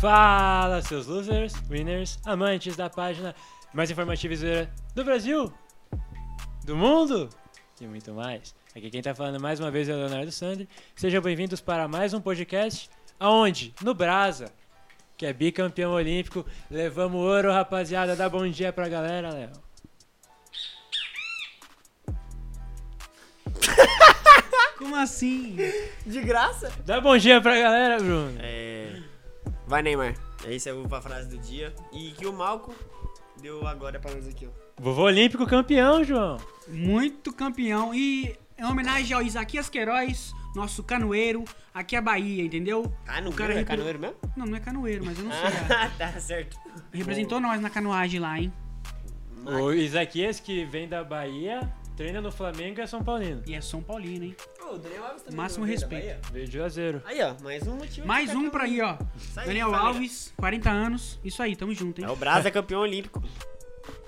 Fala, seus losers, winners, amantes da página mais informativa e zoeira do Brasil, do mundo e muito mais. Aqui quem tá falando mais uma vez é o Leonardo Sandri. Sejam bem-vindos para mais um podcast. Aonde? No Brasa, que é bicampeão olímpico. Levamos ouro, rapaziada. Dá bom dia pra galera, Léo. Como assim? De graça? Dá bom dia pra galera, Bruno. É. Vai, Neymar. Essa é a frase do dia. E que o Malco deu agora pra nós aqui, ó. Vovô Olímpico campeão, João. Muito campeão. E em homenagem ao Isaquias Queiroz, nosso canoeiro, aqui é a Bahia, entendeu? Canoeiro? O cara é repre- canoeiro mesmo? Não, não é canoeiro, mas eu não sei. Ah, tá certo. Representou nós na canoagem lá, hein? O Isaquias, que vem da Bahia, treina no Flamengo e é São Paulino. E é São Paulino, hein? O Daniel Alves também. Máximo não veio da respeito. Bahia? Veio de Juazeiro. Aí, ó, mais um motivo. de Mais ficar um pra aí, ó. Daniel família. Alves, 40 anos. Isso aí, tamo junto, hein? É o Brasa campeão olímpico.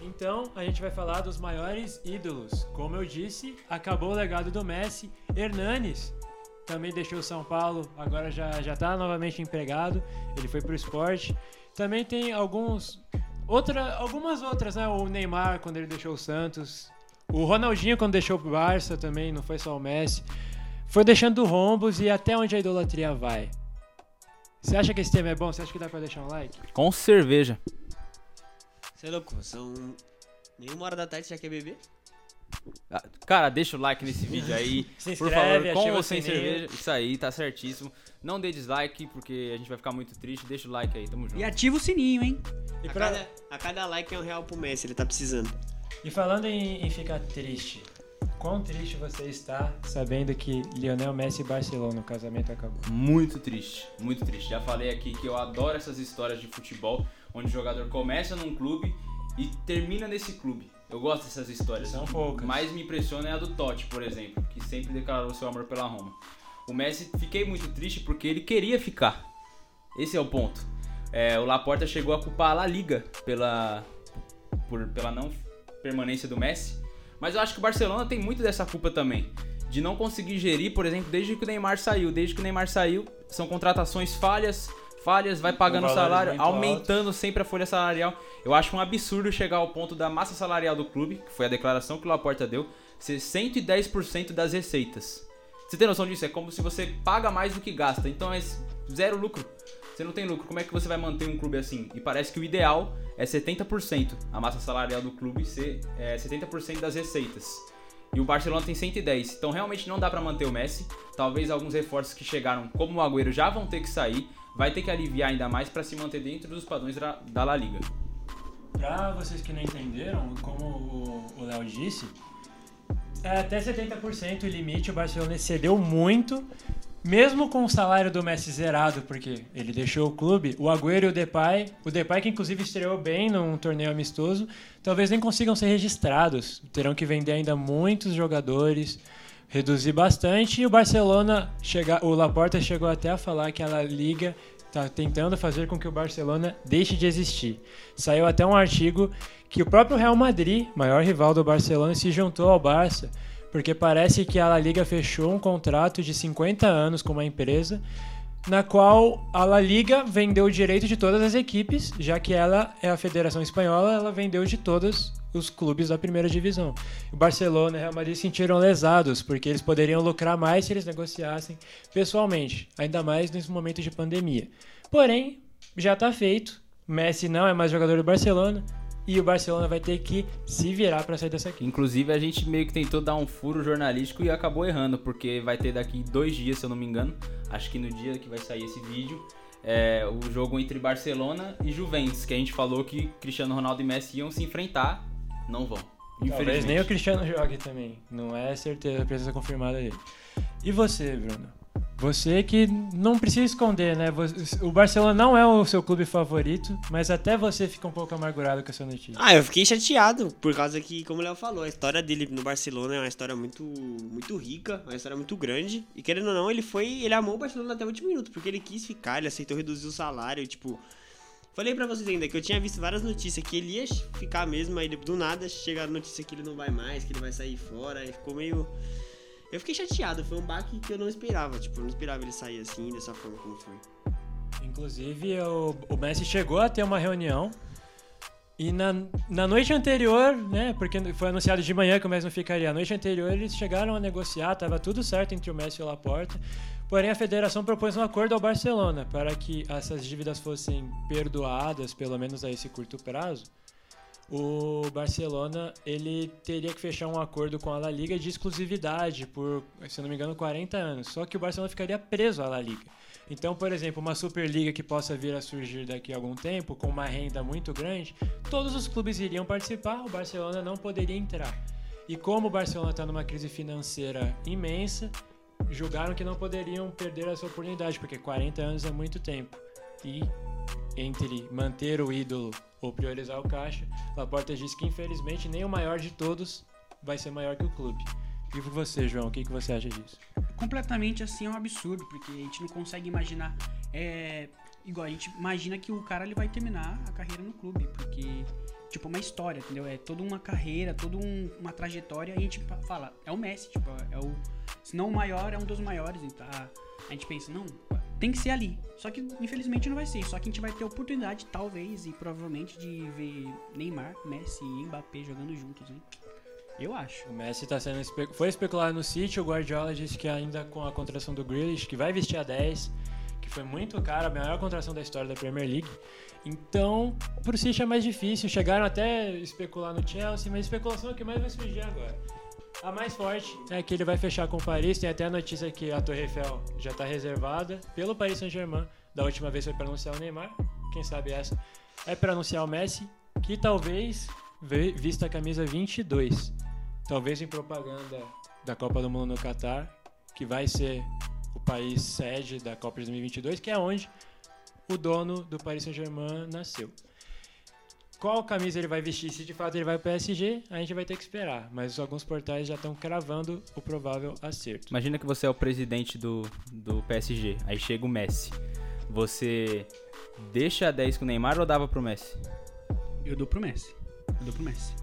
Então, a gente vai falar dos maiores ídolos. Como eu disse, acabou o legado do Messi. Hernanes também deixou o São Paulo, agora já, já tá novamente empregado. Ele foi pro esporte. Também tem alguns. Outra, algumas outras, né? O Neymar, quando ele deixou o Santos. O Ronaldinho, quando deixou o Barça também, não foi só o Messi. Foi deixando rombos e até onde a idolatria vai. Você acha que esse tema é bom? Você acha que dá pra deixar um like? Com cerveja. Você é louco, são. Nenhuma hora da tarde você já quer beber? Ah, Cara, deixa o like nesse vídeo aí. Se Por inscreve, favor, com ativa ou sem sininho. cerveja. Isso aí, tá certíssimo. Não dê dislike, porque a gente vai ficar muito triste. Deixa o like aí, tamo junto. E ativa o sininho, hein? E, A pra- cada, a cada like é um real pro Messi, ele tá precisando. E falando em, em ficar triste, quão triste você está sabendo que Lionel Messi e Barcelona, o casamento acabou? Muito triste, muito triste. Já falei aqui que eu adoro essas histórias de futebol, onde o jogador começa num clube e termina nesse clube. Eu gosto dessas histórias. São poucas. mais me impressiona é a do Totti, por exemplo, que sempre declarou seu amor pela Roma. O Messi, fiquei muito triste porque ele queria ficar. Esse é o ponto. É, o Laporta chegou a culpar a La Liga pela, por- pela não permanência do Messi. Mas eu acho que o Barcelona tem muito dessa culpa também. De não conseguir gerir, por exemplo, desde que o Neymar saiu. Desde que o Neymar saiu, são contratações falhas, falhas, vai pagando valores salário, aumentando sempre a folha salarial. Eu acho um absurdo chegar ao ponto da massa salarial do clube, que foi a declaração que o Laporta deu, ser 110% das receitas. Você tem noção disso? É como se você paga mais do que gasta. Então é zero lucro. Você não tem lucro. Como é que você vai manter um clube assim? E parece que o ideal é 70% a massa salarial do clube ser é, 70% das receitas. E o Barcelona tem 110. Então realmente não dá pra manter o Messi. Talvez alguns reforços que chegaram, como o Agüero, já vão ter que sair. Vai ter que aliviar ainda mais pra se manter dentro dos padrões da, La Liga. Pra vocês que não entenderam, como o Léo disse, é até 70% o limite, o Barcelona excedeu muito, mesmo com o salário do Messi zerado, porque ele deixou o clube, o Agüero e o Depay, o Depay que inclusive estreou bem num torneio amistoso, talvez nem consigam ser registrados, terão que vender ainda muitos jogadores, reduzir bastante, e o Barcelona, chega, o Laporta chegou até a falar que a Liga está tentando fazer com que o Barcelona deixe de existir. Saiu até um artigo que o próprio Real Madrid, maior rival do Barcelona, se juntou ao Barça, porque parece que a La Liga fechou um contrato de 50 anos com uma empresa, na qual a La Liga vendeu o direito de todas as equipes, já que ela é a Federação Espanhola, ela vendeu de todos os clubes da primeira divisão. O Barcelona e o Real Madrid se sentiram lesados, porque eles poderiam lucrar mais se eles negociassem pessoalmente, ainda mais nesse momento de pandemia. Porém, já está feito. Messi não é mais jogador do Barcelona e o Barcelona vai ter que se virar para sair dessa aqui. Inclusive, a gente meio que tentou dar um furo jornalístico e acabou errando, porque vai ter daqui dois dias, se eu não me engano, acho que no dia que vai sair esse vídeo, é, o jogo entre Barcelona e Juventus, que a gente falou que Cristiano Ronaldo e Messi iam se enfrentar, não vão. Talvez nem o Cristiano jogue também. Não é certeza a presença confirmada dele. E você, Bruno? Você que não precisa esconder, né? O Barcelona não é o seu clube favorito, mas até você fica um pouco amargurado com essa notícia. Ah, eu fiquei chateado, por causa que, como o Léo falou, a história dele no Barcelona é uma história muito, muito rica, uma história muito grande. E querendo ou não, ele foi. Ele amou o Barcelona até o último minuto, porque ele quis ficar, ele aceitou reduzir o salário, tipo. Falei pra vocês ainda que eu tinha visto várias notícias que ele ia ficar mesmo, aí do nada chega a notícia que ele não vai mais, que ele vai sair fora, aí ficou meio. Eu fiquei chateado, foi um baque que eu não esperava, tipo, eu não esperava ele sair assim, dessa forma como foi. Inclusive, o, o Messi chegou a ter uma reunião e na, na noite anterior, né, porque foi anunciado de manhã que o Messi não ficaria, a noite anterior eles chegaram a negociar, estava tudo certo entre o Messi e o Laporta, porém a federação propôs um acordo ao Barcelona para que essas dívidas fossem perdoadas, pelo menos a esse curto prazo, o Barcelona ele teria que fechar um acordo com a La Liga de exclusividade por, se não me engano, 40 anos. Só que o Barcelona ficaria preso à La Liga. Então, por exemplo, uma Superliga que possa vir a surgir daqui a algum tempo, com uma renda muito grande, todos os clubes iriam participar, o Barcelona não poderia entrar. E como o Barcelona está numa crise financeira imensa, julgaram que não poderiam perder essa oportunidade, porque 40 anos é muito tempo. E entre manter o ídolo ou priorizar o caixa, Laporta disse que infelizmente nem o maior de todos vai ser maior que o clube. E você, João, o que, que você acha disso? Completamente assim é um absurdo, porque a gente não consegue imaginar. É, igual a gente imagina que o cara ele vai terminar a carreira no clube, porque tipo uma história, entendeu? É toda uma carreira, toda um, uma trajetória. E a gente fala, é o Messi, tipo, é o se não o maior, é um dos maiores. Então, a gente pensa, não, tem que ser ali. Só que infelizmente não vai ser. Só que a gente vai ter oportunidade, talvez e provavelmente, de ver Neymar, Messi e Mbappé jogando juntos, hein? Eu acho. O Messi tá sendo espe... foi especulado no City, o Guardiola disse que ainda com a contratação do Grealish, que vai vestir a 10, que foi muito cara, a maior contratação da história da Premier League. Então, pro City é mais difícil. Chegaram até a especular no Chelsea, mas a especulação é o que mais vai surgir agora. A mais forte é que ele vai fechar com o Paris. Tem até a notícia que a Torre Eiffel já está reservada pelo Paris Saint-Germain. Da última vez foi para anunciar o Neymar. Quem sabe essa é para anunciar o Messi, que talvez vista a camisa 22. Talvez em propaganda da Copa do Mundo no Catar, que vai ser o país sede da Copa de 2022, que é onde o dono do Paris Saint-Germain nasceu. Qual camisa ele vai vestir? Se de fato ele vai para o PSG, a gente vai ter que esperar. Mas alguns portais já estão cravando o provável acerto. Imagina que você é o presidente do, do PSG, aí chega o Messi. Você deixa a 10 com o Neymar ou dava pro Messi? Eu dou pro Messi. Eu dou pro Messi.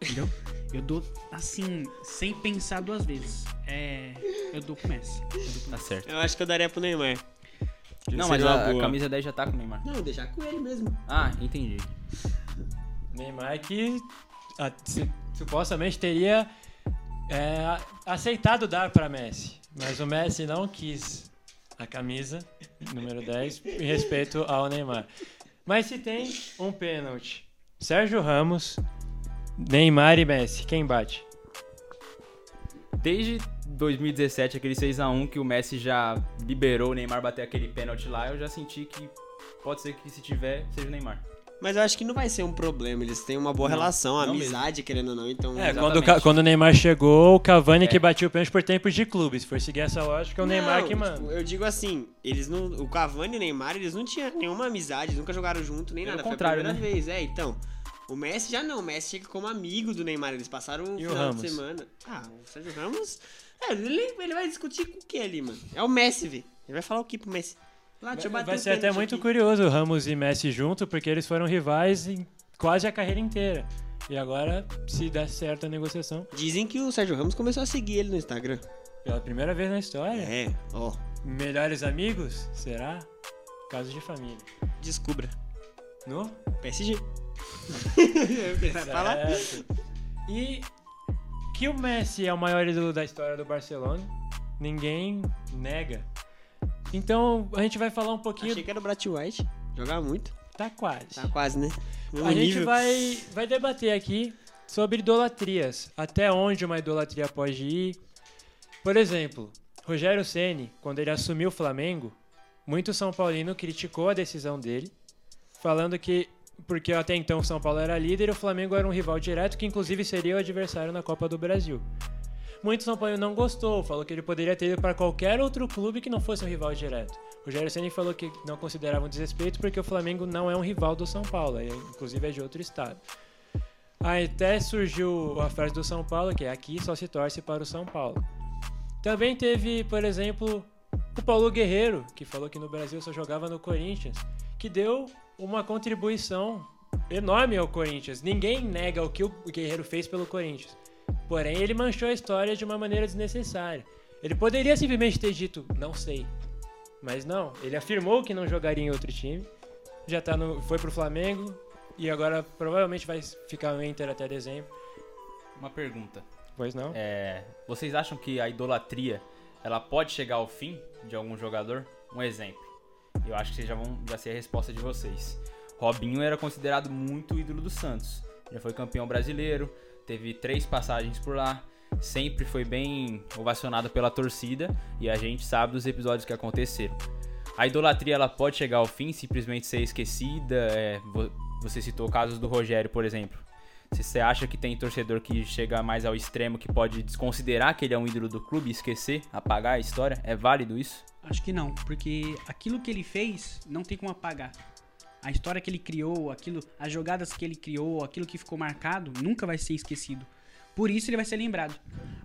Entendeu? Eu dou assim, sem pensar duas vezes. É. Eu dou pro Messi. Eu dou pro Tá Messi. certo. Eu acho que eu daria pro Neymar. Não, mas a, a camisa 10 já tá com o Neymar. Não, deixar com ele mesmo. Ah, entendi. Neymar que a- se- supostamente teria é, aceitado dar para Messi, mas o Messi não quis a camisa número 10 em respeito ao Neymar. Mas se tem um pênalti, Sérgio Ramos, Neymar e Messi, quem bate? Desde 2017, aquele 6x1 que o Messi já liberou o Neymar bater aquele pênalti lá, eu já senti que pode ser que se tiver, seja o Neymar. Mas eu acho que não vai ser um problema. Eles têm uma boa Não, relação, não amizade, querendo ou não. Então. É, quando, quando o Neymar chegou, o Cavani É. que batia o pênalti por tempos de clube. Se for seguir essa lógica, é o Neymar Não, que manda. tipo, eu digo assim, eles não. O Cavani e o Neymar, eles não tinham nenhuma amizade, eles nunca jogaram junto, nem Pelo nada. contrário, Foi a primeira né? vez. É, então. O Messi já não, o Messi chega como amigo do Neymar, eles passaram o E o final Ramos? de semana. Ah, o Sérgio Ramos. É, ele, ele vai discutir com o que ali, mano? É o Messi, velho. Ele vai falar o que pro Messi? Lá, deixa eu Vai, vai ser até muito aqui. curioso o Ramos e Messi junto, porque eles foram rivais em quase a carreira inteira. E agora, se der certo a negociação, Dizem que o Sérgio Ramos começou a seguir ele no Instagram. pela primeira vez na história, É, ó. melhores amigos? Será? Casos de família. Descubra. No? PSG. vai falar? E que o Messi é o maior ídolo da história do Barcelona, ninguém nega. Então, a gente vai falar um pouquinho. Achei que era o Brat White. Jogava muito. Tá quase. Tá quase, né? Mesmo A gente nível. vai, vai debater aqui sobre idolatrias. Até onde uma idolatria pode ir. Por exemplo, Rogério Ceni, quando ele assumiu o Flamengo, muito São Paulino criticou a decisão dele, falando que porque até então o São Paulo era líder e o Flamengo era um rival direto, que inclusive seria o adversário na Copa do Brasil. Muito São Paulo não gostou, falou que ele poderia ter ido para qualquer outro clube que não fosse um rival direto. Rogério Ceni falou que não considerava um desrespeito porque o Flamengo não é um rival do São Paulo, é- inclusive é de outro estado. Aí até surgiu a frase do São Paulo, que é aqui só se torce para o São Paulo. Também teve, por exemplo, o Paulo Guerreiro, que falou que no Brasil só jogava no Corinthians, que deu uma contribuição enorme ao Corinthians. Ninguém nega o que o Guerreiro fez pelo Corinthians. Porém, ele manchou a história de uma maneira desnecessária. Ele poderia simplesmente ter dito, não sei. Mas não, ele afirmou que não jogaria em outro time. Já tá no, foi pro Flamengo e agora provavelmente vai ficar no Inter até dezembro. Uma pergunta. Pois não? É, vocês acham que a idolatria ela pode chegar ao fim de algum jogador? Um exemplo. Eu acho que vocês já vão já sei a resposta de vocês. Robinho era considerado muito ídolo do Santos. Já foi campeão brasileiro, teve três passagens por lá, sempre foi bem ovacionado pela torcida e a gente sabe dos episódios que aconteceram. A idolatria ela pode chegar ao fim, simplesmente ser esquecida. é, vo- você citou casos do Rogério, por exemplo. Se você acha que tem torcedor que chega mais ao extremo que pode desconsiderar que ele é um ídolo do clube, esquecer, apagar a história, é válido isso? Acho que não, porque aquilo que ele fez não tem como apagar. A história que ele criou, aquilo, as jogadas que ele criou, aquilo que ficou marcado, nunca vai ser esquecido. Por isso ele vai ser lembrado.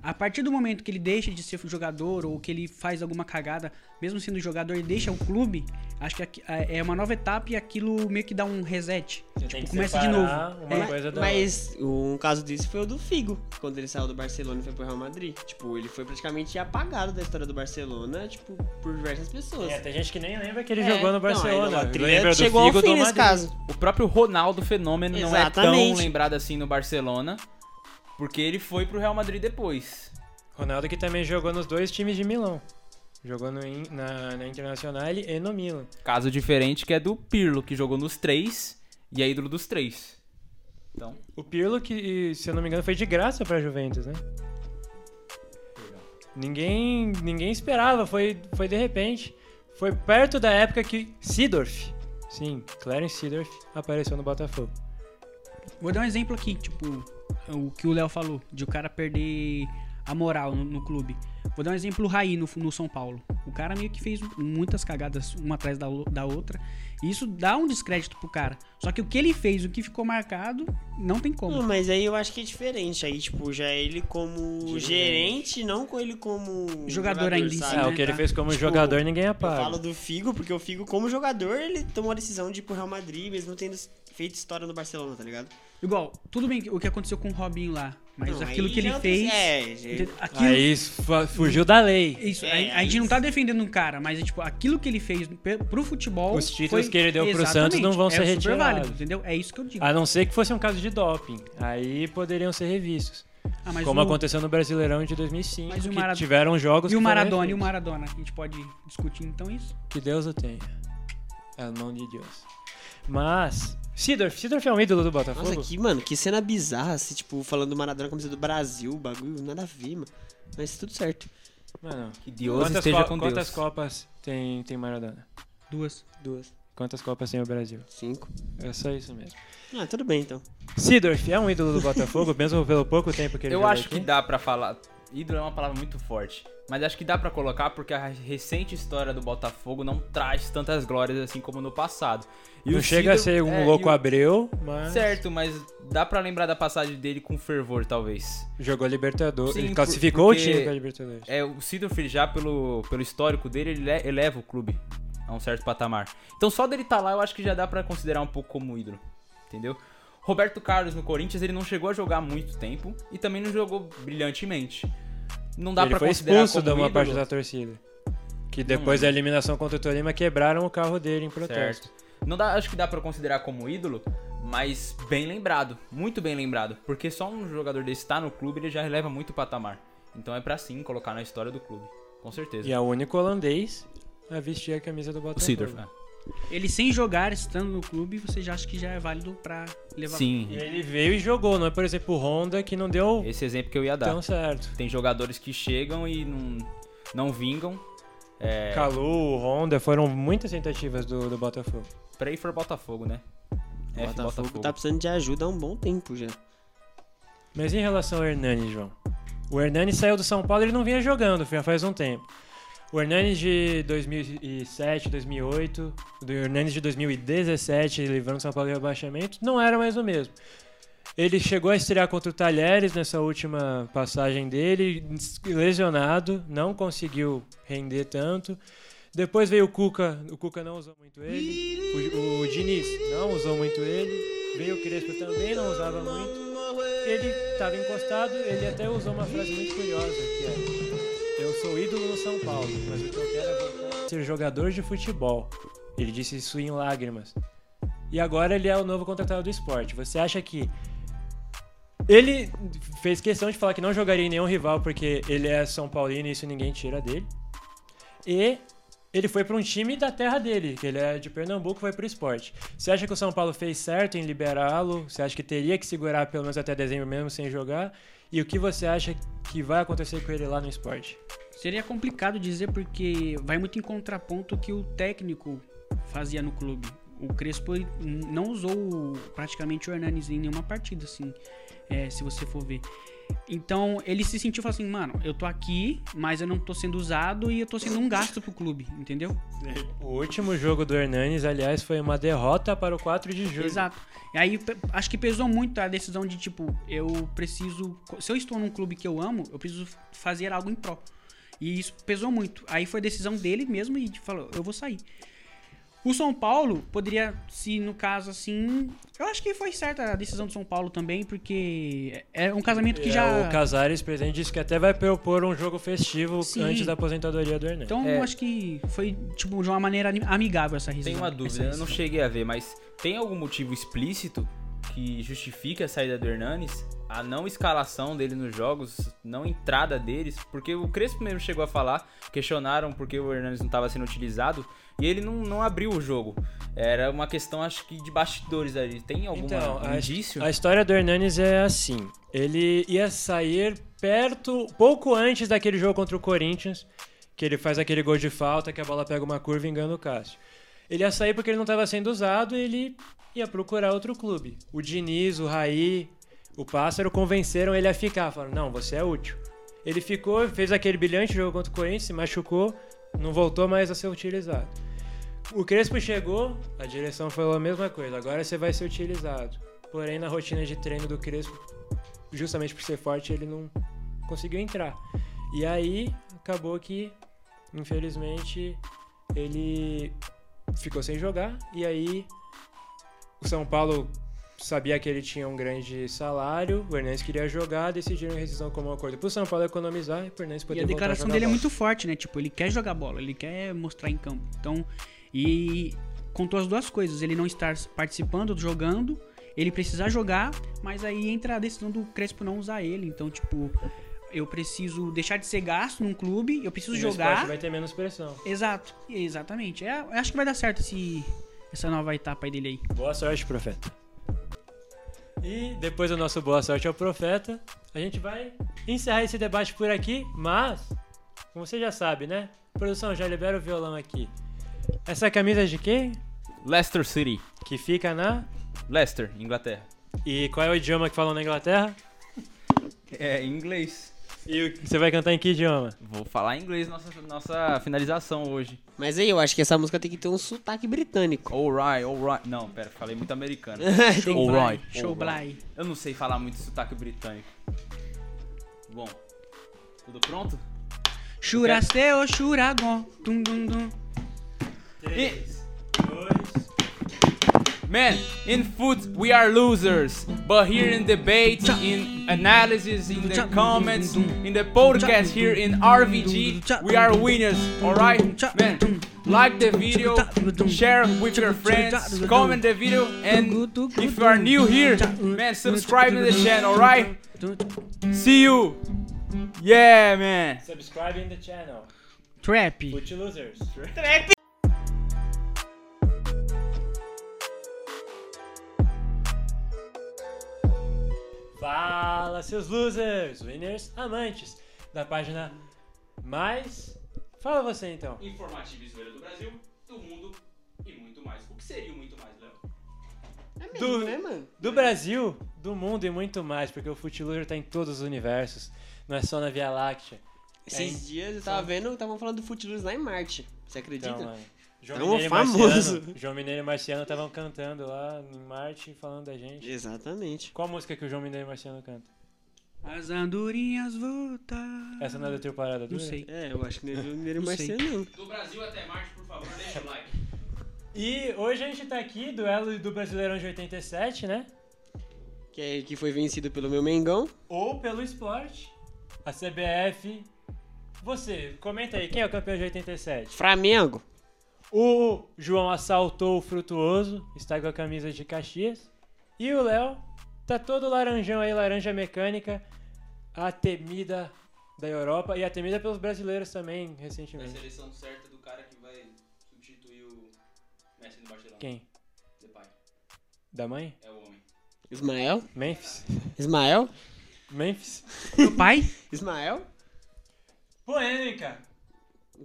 A partir do momento que ele deixa de ser jogador ou que ele faz alguma cagada, mesmo sendo jogador e deixa o clube, acho que aqui- é uma nova etapa e aquilo meio que dá um reset. Tipo, começa de novo. uma É, coisa da Mas um caso desse foi o do Figo, quando ele saiu do Barcelona e foi pro Real Madrid. Tipo, ele foi praticamente apagado da história do Barcelona, tipo, por diversas pessoas. É, tem gente que nem lembra que ele É, jogou no então, Barcelona. idolatria Lembra do chegou Figo ao fim do nesse Madrid. caso. O próprio Ronaldo Fenômeno não é Exatamente. tão lembrado assim no Barcelona, porque ele foi pro Real Madrid depois. Ronaldo que também jogou nos dois times de Milão. Jogou no, na, na Internacional e no Milan. Caso diferente que é do Pirlo, que jogou nos três e é ídolo dos três. Então, O Pirlo, que, se eu não me engano, foi de graça pra Juventus, né? Ninguém, ninguém esperava, foi, foi de repente. Foi perto da época que Seedorf, sim, Clarence Seedorf, apareceu no Botafogo. Vou dar um exemplo aqui, tipo, o que o Léo falou, de o cara perder a moral no, no clube. Vou dar um exemplo Raí no, no São Paulo. O cara meio que fez muitas cagadas uma atrás da, o- da outra. E isso dá um descrédito pro cara. Só que o que ele fez, o que ficou marcado, não tem como. Não, mas aí eu acho que é diferente. Aí, tipo, já é ele como gerente, não com ele como Jogador ainda em si, sabe? É, né, o que ele tá? fez como Tipo, jogador ninguém Eu apaga. falo do Figo, porque o Figo, como jogador, ele tomou a decisão de ir pro Real Madrid, mesmo tendo feito história no Barcelona, tá ligado? Igual, tudo bem o que aconteceu com o Robinho lá. Mas Não, aquilo que ele já- fez. É, Aquilo, Aí fu- fugiu da lei. Isso, É, a, a gente não tá defendendo um cara, mas é, tipo, aquilo que ele fez pro futebol. Os títulos foi- que ele deu pro Santos não vão é ser super retirados. válido, entendeu? É isso que eu digo. A não ser que fosse um caso de doping. Aí poderiam ser revistos. Ah, como o- aconteceu no Brasileirão de 2005, Mas o que Marad- tiveram jogos E o Maradona, e o. Maradona? A gente pode discutir então isso? Que Deus o tenha. É o nome de Deus. Mas, Sidorf, Sidorf é um ídolo do Botafogo? Nossa, que, mano, que cena bizarra, assim, tipo, falando do Maradona como do Brasil, bagulho, nada a ver, mano. Mas tudo certo. Mano, que Deus quantas, esteja co- com quantas Deus. copas tem, tem Maradona? Duas. Duas, Quantas copas tem o Brasil? cinco. É só isso mesmo. Ah, tudo bem, então. Sidorf é um ídolo do Botafogo, mesmo pelo pouco tempo que ele Eu acho aqui? que dá pra falar. Ídolo é uma palavra muito forte. Mas acho que dá pra colocar porque a recente história do Botafogo não traz tantas glórias assim como no passado. E Não o chega a Sidor- ser um é, louco o- Abreu, mas Certo, mas dá pra lembrar da passagem dele com fervor, talvez. jogou Libertadores. Ele classificou o time pra Libertadores. É, o Sidorf já pelo, pelo histórico dele, ele le- eleva o clube a um certo patamar. Então só dele estar lá, eu acho que já dá pra considerar um pouco como ídolo, entendeu? Roberto Carlos no Corinthians, ele não chegou a jogar há muito tempo e também não jogou brilhantemente. Não dá foi considerar expulso como de uma ídolo. parte da torcida. Que depois da eliminação contra o Tolima quebraram o carro dele em protesto. Certo. Não dá, acho que dá pra considerar como ídolo, mas bem lembrado, muito bem lembrado, porque só um jogador desse tá no clube, ele já eleva muito o patamar. Então é pra sim colocar na história do clube, com certeza. E é o único holandês a vestir a camisa do O Botafogo. Né? Ele sem jogar, estando no clube, você já acha que já é válido pra levar. Sim, E ele veio e jogou, não é por exemplo o Honda que não deu esse exemplo que eu ia dar. tão certo. Tem jogadores que chegam e não, não vingam. É, Calu, o Honda foram muitas tentativas do, do Botafogo. Pray for Botafogo, né? O F Botafogo, tá precisando de ajuda há um bom tempo já. Mas em relação ao Hernani, João? O Hernani saiu do São Paulo, ele não vinha jogando, já faz um tempo. O Hernani de 2007, 2008, o Hernani de 2017, livrando São Paulo de rebaixamento, não era mais o mesmo. Ele chegou a estrear contra o Talheres nessa última passagem dele, lesionado, não conseguiu render tanto. Depois veio o Cuca, o Cuca não usou muito ele. O, o Diniz não usou muito ele. Veio o Crespo também, não usava muito. Ele estava encostado, ele até usou uma frase muito curiosa, que é sou ídolo no São Paulo, mas o que eu quero é ser jogador de futebol. Ele disse isso em lágrimas. E agora ele é o novo contratado do esporte. Você acha que ele fez questão de falar que não jogaria em nenhum rival porque ele é São Paulino e isso ninguém tira dele. E ele foi para um time da terra dele, que ele é de Pernambuco, foi para o esporte. Você acha que o São Paulo fez certo em liberá-lo? Você acha que teria que segurar pelo menos até dezembro mesmo sem jogar? E o que você acha que vai acontecer com ele lá no esporte? Seria complicado dizer porque vai muito em contraponto que o técnico fazia no clube. O Crespo não usou praticamente o Hernanes em nenhuma partida, assim, é, se você for ver. Então ele se sentiu assim, mano, eu tô aqui, mas eu não tô sendo usado e eu tô sendo um gasto pro clube, entendeu? O último jogo do Hernanes, aliás, foi uma derrota para o 4 de julho. Exato. E aí acho que pesou muito a decisão de tipo, eu preciso. Se eu estou num clube que eu amo, eu preciso fazer algo em pró. E isso pesou muito. Aí foi decisão dele mesmo e falou, eu vou sair. O São Paulo poderia, se no caso assim. Eu acho que foi certa a decisão do São Paulo também, porque é um casamento que É, já. O Casares, presidente, disse que até vai propor um jogo festivo Sim. antes da aposentadoria do Hernanes. Então É. eu acho que foi, tipo, de uma maneira ami- amigável essa risada. Tem uma dúvida, eu não cheguei a ver, mas tem algum motivo explícito que justifique a saída do Hernanes? A não escalação dele nos jogos, não entrada deles? Porque o Crespo mesmo chegou a falar, questionaram porque o Hernanes não estava sendo utilizado e ele não, não abriu o jogo. Era uma questão, acho que, de bastidores ali. Tem algum Então, a, indício? a história do Hernanes é assim. Ele ia sair perto, pouco antes daquele jogo contra o Corinthians, que ele faz aquele gol de falta, que a bola pega uma curva e engana o Cássio. Ele ia sair porque ele não estava sendo usado e ele ia procurar outro clube. O Diniz, o Raí, o Pássaro convenceram ele a ficar. Falaram, não, você é útil. Ele ficou, fez aquele brilhante jogo contra o Corinthians, se machucou, não voltou mais a ser utilizado. O Crespo chegou, a direção falou a mesma coisa, agora você vai ser utilizado. Porém, na rotina de treino do Crespo, justamente por ser forte, ele não conseguiu entrar. E aí, acabou que, infelizmente, ele ficou sem jogar. E aí, o São Paulo sabia que ele tinha um grande salário, o Hernandes queria jogar, decidiram rescisão como um acordo pro São Paulo economizar e pro Hernandes poder E a declaração jogar dele é bola. muito forte, né? Tipo, ele quer jogar bola, ele quer mostrar em campo. Então, e contou as duas coisas. Ele não estar participando, jogando, ele precisar jogar, mas aí entra a decisão do Crespo não usar ele. Então, tipo, eu preciso deixar de ser gasto num clube, eu preciso E jogar. vai ter menos pressão. Exato, exatamente. É, eu acho que vai dar certo esse, essa nova etapa aí dele aí. Boa sorte, profeta. E depois do nosso boa sorte ao profeta, a gente vai encerrar esse debate por aqui, mas, como você já sabe, né? Produção, já libera o violão aqui. Essa camisa é de quem? Leicester City. Que fica na. Leicester, Inglaterra. E qual é o idioma que falam na Inglaterra? É, inglês. E o- você vai cantar em que idioma? Vou falar inglês nossa nossa finalização hoje. Mas aí, eu acho que essa música tem que ter um sotaque britânico. Alright, alright. Não, pera, falei muito americano. Alright. Show. Bly. Eu não sei falar muito sotaque britânico. Bom, tudo pronto? Churasteo, churagon. Dum, dum, dum. Três, dois. Man, in foot we are losers, but here in debate, in analysis, in the comments, in the podcast here in RVG, we are winners, alright? Man, like the video, share with your friends, comment the video, and if you are new here, man, subscribe to the channel, alright? See you! Yeah, man! Subscribe in the channel. Trap. Foot Losers. Fala, seus losers, winners, amantes da página mais. Fala você então. Informativo e zoeira do Brasil, do mundo e muito mais. O que seria o muito mais, Léo? É Do- mesmo, né, mano? Do Brasil, do mundo e muito mais, porque o Foot Loser tá em todos os universos, não é só na Via Láctea. Esses É, dias eu tava vendo, estavam falando do Footloose lá em Marte. Você acredita? Então, mano. João Mineiro e famoso. Marciano, João Mineiro e Marciano estavam cantando lá em Marte falando da gente. Exatamente. Qual música que o João Mineiro e Marciano canta? As andorinhas voltar. Essa não é da teu parada Não sei. É, eu acho que não é Mineiro Não sei. Marciano, não. Do Brasil até Marte, por favor, deixa o like. E hoje a gente tá aqui, duelo do Brasileirão de 87, né? Que, é, que foi vencido pelo meu Mengão. Ou pelo esporte. A CBF Você, comenta aí, quem é o campeão de 87? Flamengo. O João assaltou o Frutuoso, está com a camisa de Caxias. E o Léo tá todo laranjão aí, laranja mecânica, a temida da Europa e a temida pelos brasileiros também, recentemente. seleção certa do cara que vai substituir o Messi no Barcelona. Quem? Depay. Da mãe? É o homem. Ismael? Memphis? Ismael? Memphis? Meu pai? Ismael? Polêmica!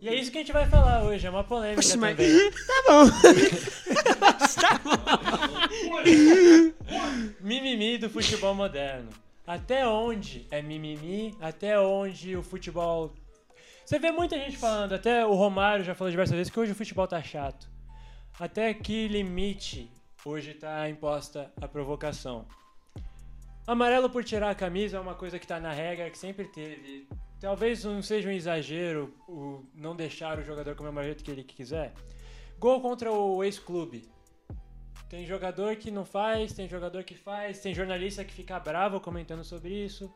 E é isso que a gente vai falar hoje, é uma polêmica Oxe, mas- também. Tá bom. Mimimi do futebol moderno. Até onde é mimimi? Até onde o futebol. Você vê muita gente falando, até o Romário já falou diversas vezes que hoje o futebol tá chato. Até que limite hoje tá imposta a provocação. Amarelo por tirar a camisa é uma coisa que tá na regra, que sempre teve. Talvez não seja um exagero o não deixar o jogador comemorar do jeito que ele quiser. Gol contra o ex-clube. Tem jogador que não faz, tem jogador que faz, tem jornalista que fica bravo comentando sobre isso.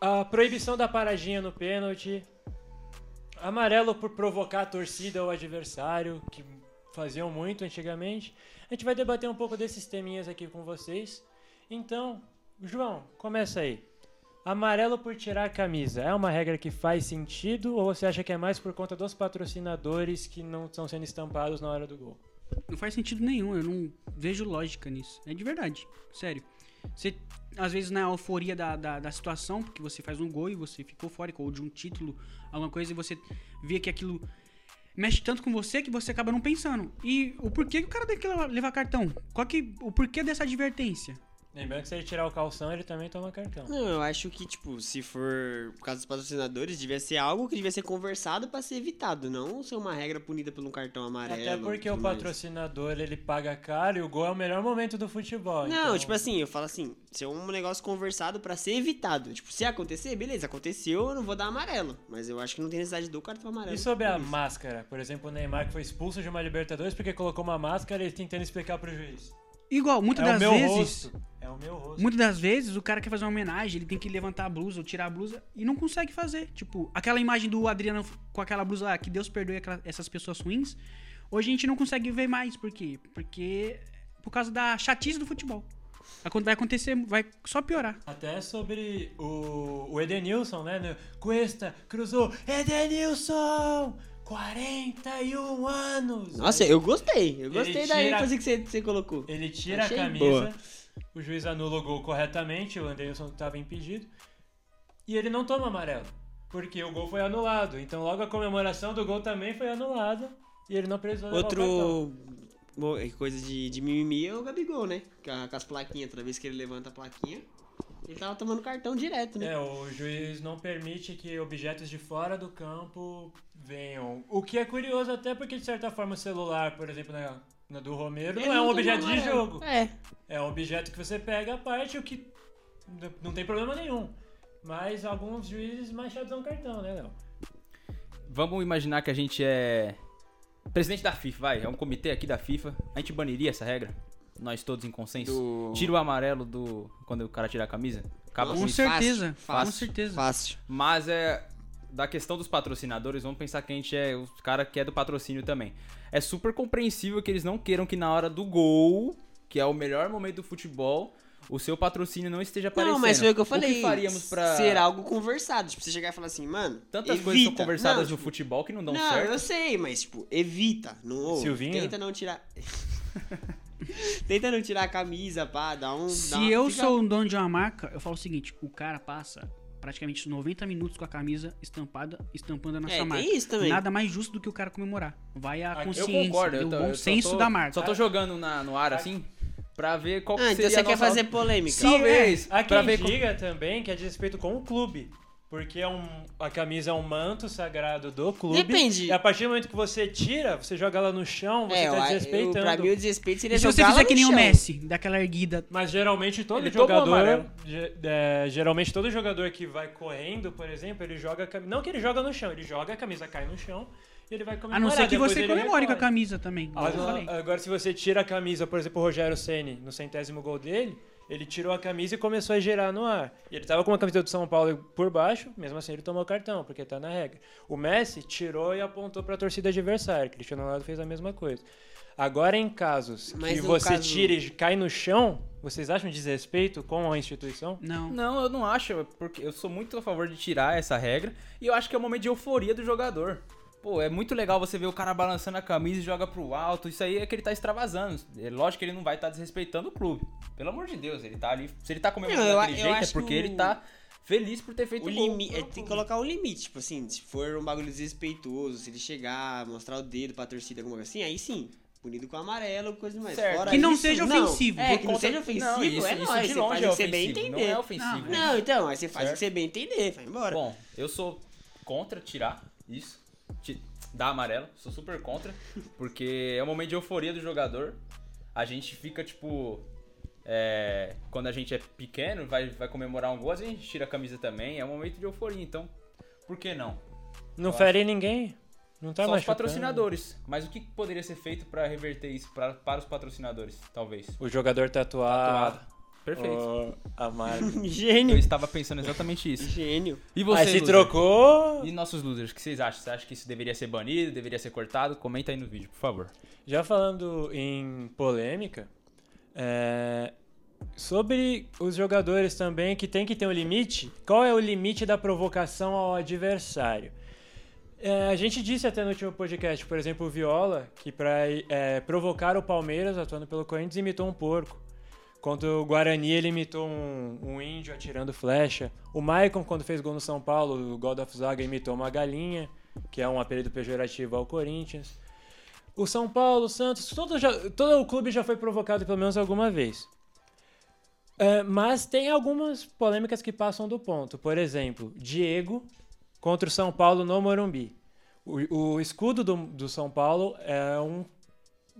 A proibição da paradinha no pênalti. Amarelo por provocar a torcida ou adversário, que faziam muito antigamente. A gente vai debater um pouco desses teminhas aqui com vocês. Então, João, começa aí. Amarelo por tirar a camisa é uma regra que faz sentido ou você acha que é mais por conta dos patrocinadores que não estão sendo estampados na hora do gol? Não faz sentido nenhum, eu não vejo lógica nisso. É de verdade, sério. Você, às vezes, na euforia da, da, da situação, porque você faz um gol e você ficou fora, ou de um título, alguma coisa, e você vê que aquilo mexe tanto com você que você acaba não pensando. E o porquê que o cara tem que levar, levar cartão? Qual que, o porquê dessa advertência? Lembrando que se ele tirar o calção, ele também toma cartão. Não, eu acho que, tipo, se for por causa dos patrocinadores, devia ser algo que devia ser conversado pra ser evitado, não ser uma regra punida por um cartão amarelo. Até porque o mais. patrocinador ele paga caro e o gol é o melhor momento do futebol. Não, então- tipo assim, eu falo assim, ser um negócio conversado pra ser evitado. Tipo, se acontecer, beleza, aconteceu, eu não vou dar amarelo. Mas eu acho que não tem necessidade do cartão amarelo. E sobre a isso. máscara? Por exemplo, o Neymar que foi expulso de uma Libertadores porque colocou uma máscara e ele tentando explicar pro juiz. Igual, muitas é o das meu vezes. rosto. É o meu rosto. Muitas das vezes o cara quer fazer uma homenagem, ele tem que levantar a blusa ou tirar a blusa e não consegue fazer. Tipo, aquela imagem do Adriano com aquela blusa lá, que Deus perdoe aquela- essas pessoas ruins, hoje a gente não consegue ver mais. Por quê? Porque por causa da chatice do futebol. Vai acontecer, vai só piorar. Até sobre o, o Edenilson, né? Cuesta, cruzou. Edenilson! 41 anos! Nossa, eu gostei. Eu gostei da tira- ênfase que você, você colocou. Ele tira Achei a camisa, boa. o juiz anula o gol corretamente, o Anderson estava impedido. E ele não toma amarelo, porque o gol foi anulado. Então logo a comemoração do gol também foi anulada e ele não precisou. Outro bo- coisa de, de mimimi é o Gabigol, né? Com as plaquinhas, toda vez que ele levanta a plaquinha, ele tava tomando cartão direto, né? É, o juiz não permite que objetos de fora do campo venham. O que é curioso até porque, de certa forma, o celular, por exemplo, na, na do Romero, não é um objeto de jogo. É. É um objeto que você pega a parte, o que não tem problema nenhum. Mas alguns juízes mais chatos dão cartão, né, Léo? Vamos imaginar que a gente é presidente da FIFA, vai. É um comitê aqui da FIFA. A gente baniria essa regra? Nós todos em consenso? Do... Tira o amarelo do. Quando o cara tirar a camisa? Acaba com certeza, fácil, com certeza. Fácil. Mas é. Da questão dos patrocinadores, vamos pensar que a gente é o cara que é do patrocínio também. É super compreensível que eles não queiram que na hora do gol, que é o melhor momento do futebol, o seu patrocínio não esteja aparecendo. Não, mas foi o que eu falei. que faríamos pra. Ser algo conversado. Tipo, você chegar e falar assim, mano. Tantas evita. coisas são conversadas não, no futebol que não dão Não, certo. eu sei, mas, tipo, evita. Não, Silvinho? Tenta não tirar. tenta não tirar a camisa, pá, dá um. dá Se uma- eu fica- sou um dono de uma marca, eu falo o seguinte: o cara passa praticamente 90 minutos com a camisa estampada, estampando a nossa É, tem marca. isso também. Nada mais justo do que o cara comemorar. Vai a Ah, consciência, Eu concordo, eu o tô, bom eu senso tô- da marca. Só tô jogando na, no ar assim, pra ver qual que Ah, então seria você a quer nossa- fazer polêmica. Sim. Talvez, Há pra quem ver como- diga também que é de respeito com o clube. Porque é um, a camisa é um manto sagrado do clube. Depende. E a partir do momento que você tira, você joga ela no chão, você É, tá eu, eu, desrespeitando. pra mim o desrespeito seria E se você fizer que nem o. Messi, daquela erguida. Mas geralmente todo Ele jogador. é, geralmente todo jogador que vai correndo, por exemplo, ele joga a camisa. Não que ele joga no chão, ele joga, a camisa cai no chão e ele vai A comemorar. não ser que depois você comemore com a camisa também. igual eu falei. Agora, agora, se você tira a camisa, por exemplo, o Rogério Ceni no centésimo gol dele, Ele tirou a camisa e começou a girar no ar. E ele tava com uma camisa do São Paulo por baixo, mesmo assim ele tomou cartão, porque tá na regra. O Messi tirou e apontou pra torcida adversária. Cristiano Ronaldo fez a mesma coisa. Agora, em casos Mas que você caso- tira e cai no chão, vocês acham desrespeito com a instituição? Não. Não, eu não acho, porque eu sou muito a favor de tirar essa regra e eu acho que é um momento de euforia do jogador. Pô, é muito legal você ver o cara balançando a camisa e joga pro alto. Isso aí é que ele tá extravasando. É lógico que ele não vai estar desrespeitando o clube. Pelo amor de Deus, ele tá ali. Se ele tá comemorando Não, eu a- daquele eu jeito, é porque que ele o- tá feliz por ter feito O gol limite, é, tem que clube. colocar um limite, tipo assim, se for um bagulho desrespeitoso, se ele chegar, mostrar o dedo pra torcida, alguma coisa assim, aí sim, punido com amarelo, coisa demais. Certo. Fora Que não isso, seja ofensivo. É, Por que não seja ofensivo, Não, isso, é isso nóis, de você longe faz é o que você bem entender. Não é ofensivo. Não, Não, então, aí você faz o Certo. que você bem entender, vai embora. Bom, eu sou contra tirar isso, dar amarelo, sou super contra, porque é um momento de euforia do jogador. A gente fica tipo. é, quando a gente é pequeno, vai, vai comemorar um gol, a gente tira a camisa também, é um momento de euforia, então por que não? Não Eu fere ninguém. Não tá Só os patrocinadores. Mas o que poderia ser feito pra reverter isso pra, para os patrocinadores? Talvez. O jogador tatuado. Tatuado. Perfeito. o- a marca. Eu Gênio. estava pensando exatamente isso. Gênio. E você, Aí se loser? trocou. E nossos losers, o que vocês acham? Você acha que isso deveria ser banido, deveria ser cortado? Comenta aí no vídeo, por favor. Já falando em polêmica, é, sobre os jogadores também que tem que ter um limite, qual é o limite da provocação ao adversário? É, a gente disse até no último podcast, por exemplo, o Viola, que para provocar o Palmeiras, atuando pelo Corinthians, imitou um porco. Contra o Guarani, ele imitou um, um índio atirando flecha. O Maicon, quando fez gol no São Paulo, o God of Zaga imitou uma galinha, que é um apelido pejorativo ao Corinthians. O São Paulo, o Santos, todo, já- todo o clube já foi provocado pelo menos alguma vez. É, mas tem algumas polêmicas que passam do ponto. Por exemplo, Diego contra o São Paulo no Morumbi. O, o escudo do, do São Paulo é um,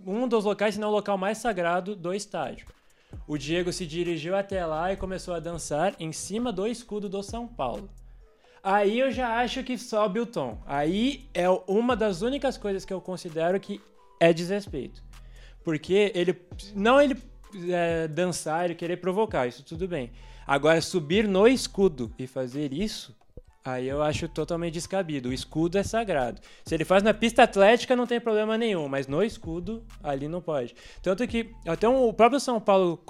um dos locais, se não o local mais sagrado do estádio. O Diego se dirigiu até lá e começou a dançar em cima do escudo do São Paulo. Aí eu já acho que sobe o tom. Aí é uma das únicas coisas que eu considero que é desrespeito. Porque ele. Não ele é, dançar e querer provocar, isso tudo bem. Agora, subir no escudo e fazer isso, aí eu acho totalmente descabido. O escudo é sagrado. Se ele faz na pista atlética, não tem problema nenhum, mas no escudo, ali não pode. Tanto que até o próprio São Paulo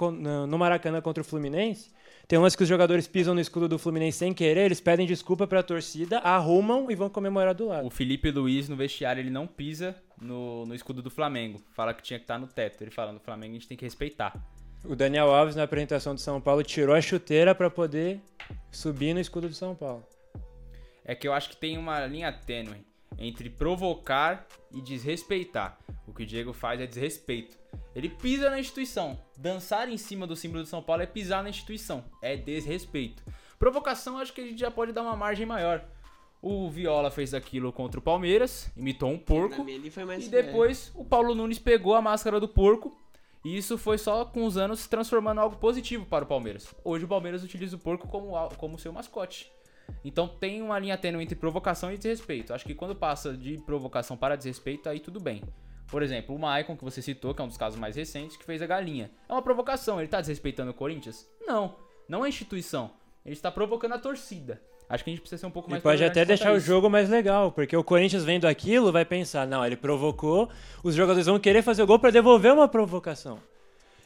no Maracanã contra o Fluminense. Tem umas que os jogadores pisam no escudo do Fluminense sem querer, eles pedem desculpa pra torcida, arrumam e vão comemorar do lado. O Felipe Luiz, no vestiário, ele não pisa no, no escudo do Flamengo. Fala que tinha que estar no teto. Ele fala, no Flamengo a gente tem que respeitar. O Daniel Alves, na apresentação do São Paulo, tirou a chuteira pra poder subir no escudo do São Paulo. É que eu acho que tem uma linha tênue entre provocar e desrespeitar. O que o Diego faz é desrespeito. Ele pisa na instituição. Dançar em cima do símbolo do São Paulo é pisar na instituição. É desrespeito. Provocação, acho que a gente já pode dar uma margem maior. O Viola fez aquilo contra o Palmeiras, imitou um porco. E depois o Paulo Nunes pegou a máscara do porco. E isso foi só com os anos se transformando em algo positivo para o Palmeiras. Hoje o Palmeiras utiliza o porco como, como seu mascote. Então tem uma linha tênue entre provocação e desrespeito. Acho que quando passa de provocação para desrespeito, aí tudo bem. Por exemplo, o Maicon, que você citou, que é um dos casos mais recentes, que fez a galinha. É uma provocação. Ele tá desrespeitando o Corinthians? Não. Não é a instituição. Ele está provocando a torcida. Acho que a gente precisa ser um pouco E mais pode tolerante até deixar o jogo mais legal, porque o Corinthians vendo aquilo vai pensar, não, ele provocou, os jogadores vão querer fazer o gol pra devolver uma provocação.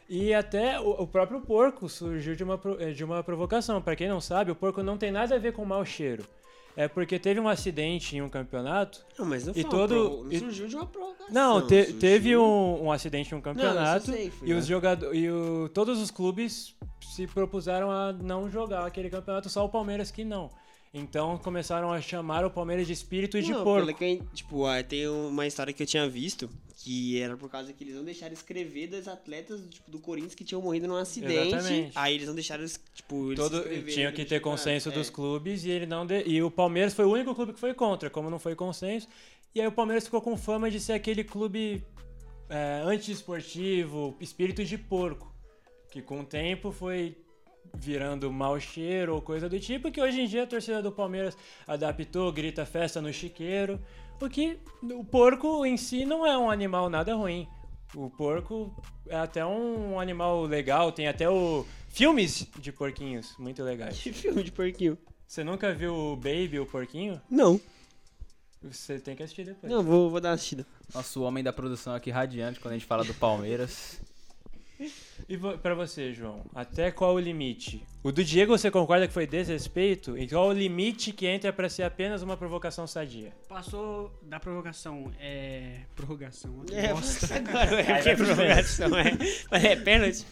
E até o, o próprio porco surgiu de uma, pro- eh, de uma provocação. Pra quem não sabe, o porco não tem nada a ver com mau cheiro. É porque teve um acidente em um campeonato. Não, mas não E foi todo- Não e- surgiu de uma provocação. Não, te- surgiu- teve um, um acidente em um Não, campeonato eu sei, e né? os jogadores e o- todos os clubes se propuseram a não jogar aquele campeonato, só o Palmeiras que não. Então começaram a chamar o Palmeiras de espírito de não, porco. pelo que tipo, tem uma história que eu tinha visto que era por causa que eles não deixaram escrever das atletas tipo, do Corinthians que tinham morrido num acidente. Exatamente. Aí eles não deixaram, tipo, eles Todo, tinha que ter campeonato. consenso É. dos clubes e ele não de- e o Palmeiras foi o único clube que foi contra, como não foi consenso. E aí o Palmeiras ficou com fama de ser aquele clube é, anti-esportivo, espírito de porco, que com o tempo foi virando mau cheiro ou coisa do tipo, que hoje em dia a torcida do Palmeiras adaptou, grita festa no chiqueiro, o que o porco em si não é um animal nada ruim. O porco é até um animal legal, tem até o Filmes de porquinhos, muito legais. Que filme de porquinho. Você nunca viu o Baby, o porquinho? Não. Você tem que assistir depois. Não, vou, vou dar uma assistida. Nosso homem da produção aqui radiante quando a gente fala do Palmeiras. E pra você, João, até qual o limite? O do Diego você concorda que foi desrespeito? E qual o limite que entra pra ser apenas uma provocação sadia? Passou da provocação. É. Prorrogação. É, bosta. agora é que é prorrogação, é. Mas é pênalti.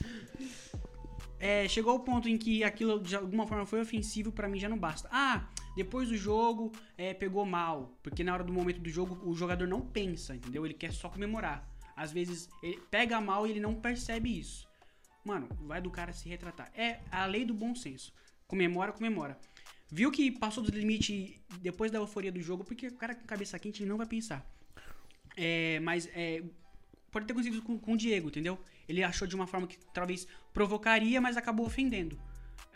É, chegou ao ponto em que aquilo de alguma forma foi ofensivo, pra mim já não basta. Ah, depois do jogo é, pegou mal, porque na hora do momento do jogo o jogador não pensa, entendeu? Ele quer só comemorar. Às vezes ele pega mal e ele não percebe isso. Mano, vai do cara se retratar. É a lei do bom senso. Comemora, comemora. Viu que passou do limite depois da euforia do jogo, porque o cara com cabeça quente ele não vai pensar. É, mas é, pode ter acontecido com, com o Diego, entendeu? Ele achou de uma forma que talvez provocaria, mas acabou ofendendo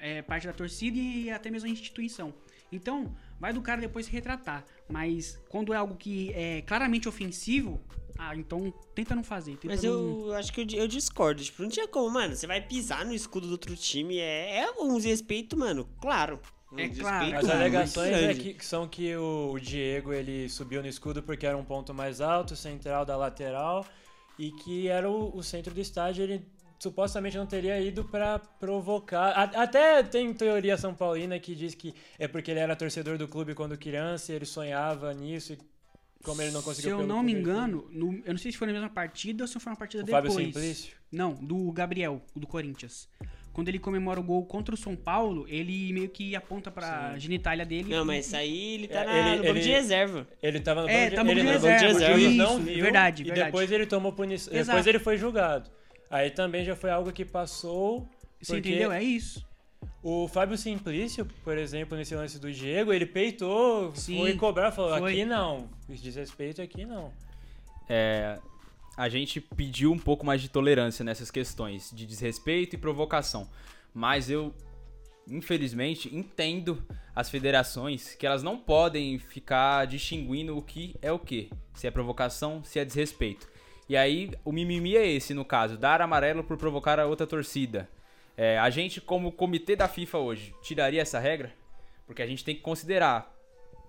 é, parte da torcida e até mesmo a instituição. Então, vai do cara depois se retratar. Mas quando é algo que é claramente ofensivo, ah, então tenta não fazer. Tenta Mas não- eu acho que eu, eu discordo. Tipo, não tinha como, mano. Você vai pisar no escudo do outro time. É, é um desrespeito, mano. Claro. Um É claro. As alegações é que são que o, o Diego ele subiu no escudo porque era um ponto mais alto, central da lateral, e que era o, o centro do estádio. Ele supostamente não teria ido pra provocar. A- até tem teoria São Paulina que diz que é porque ele era torcedor do clube quando criança, e ele sonhava nisso, e como ele não Se conseguiu eu pelo não me engano, no- eu não sei se foi na mesma partida ou se foi uma partida o depois. Fábio Simplício. Não, do Gabriel, o do Corinthians. Quando ele comemora o gol contra o São Paulo, ele meio que aponta pra genitália dele. Não, mas isso aí ele tá É, na, ele- no banco ele- de reserva. Ele tava no É, banco de, tá no ele banco de no banco de reserva, isso, não viu, verdade, e verdade. depois ele tomou punição. Depois ele foi julgado. Aí também já foi algo que passou. Você entendeu? É isso. O Fábio Simplício, por exemplo, nesse lance do Diego, ele peitou, Sim, foi cobrar, falou: foi. aqui não, desrespeito aqui não. É, a gente pediu um pouco mais de tolerância nessas questões de desrespeito e provocação. Mas eu, infelizmente, entendo as federações que elas não podem ficar distinguindo o que é o que. Se é provocação, se é desrespeito. E aí, o mimimi é esse, no caso, dar amarelo por provocar a outra torcida. É, a gente, como comitê da FIFA hoje, tiraria essa regra? Porque a gente tem que considerar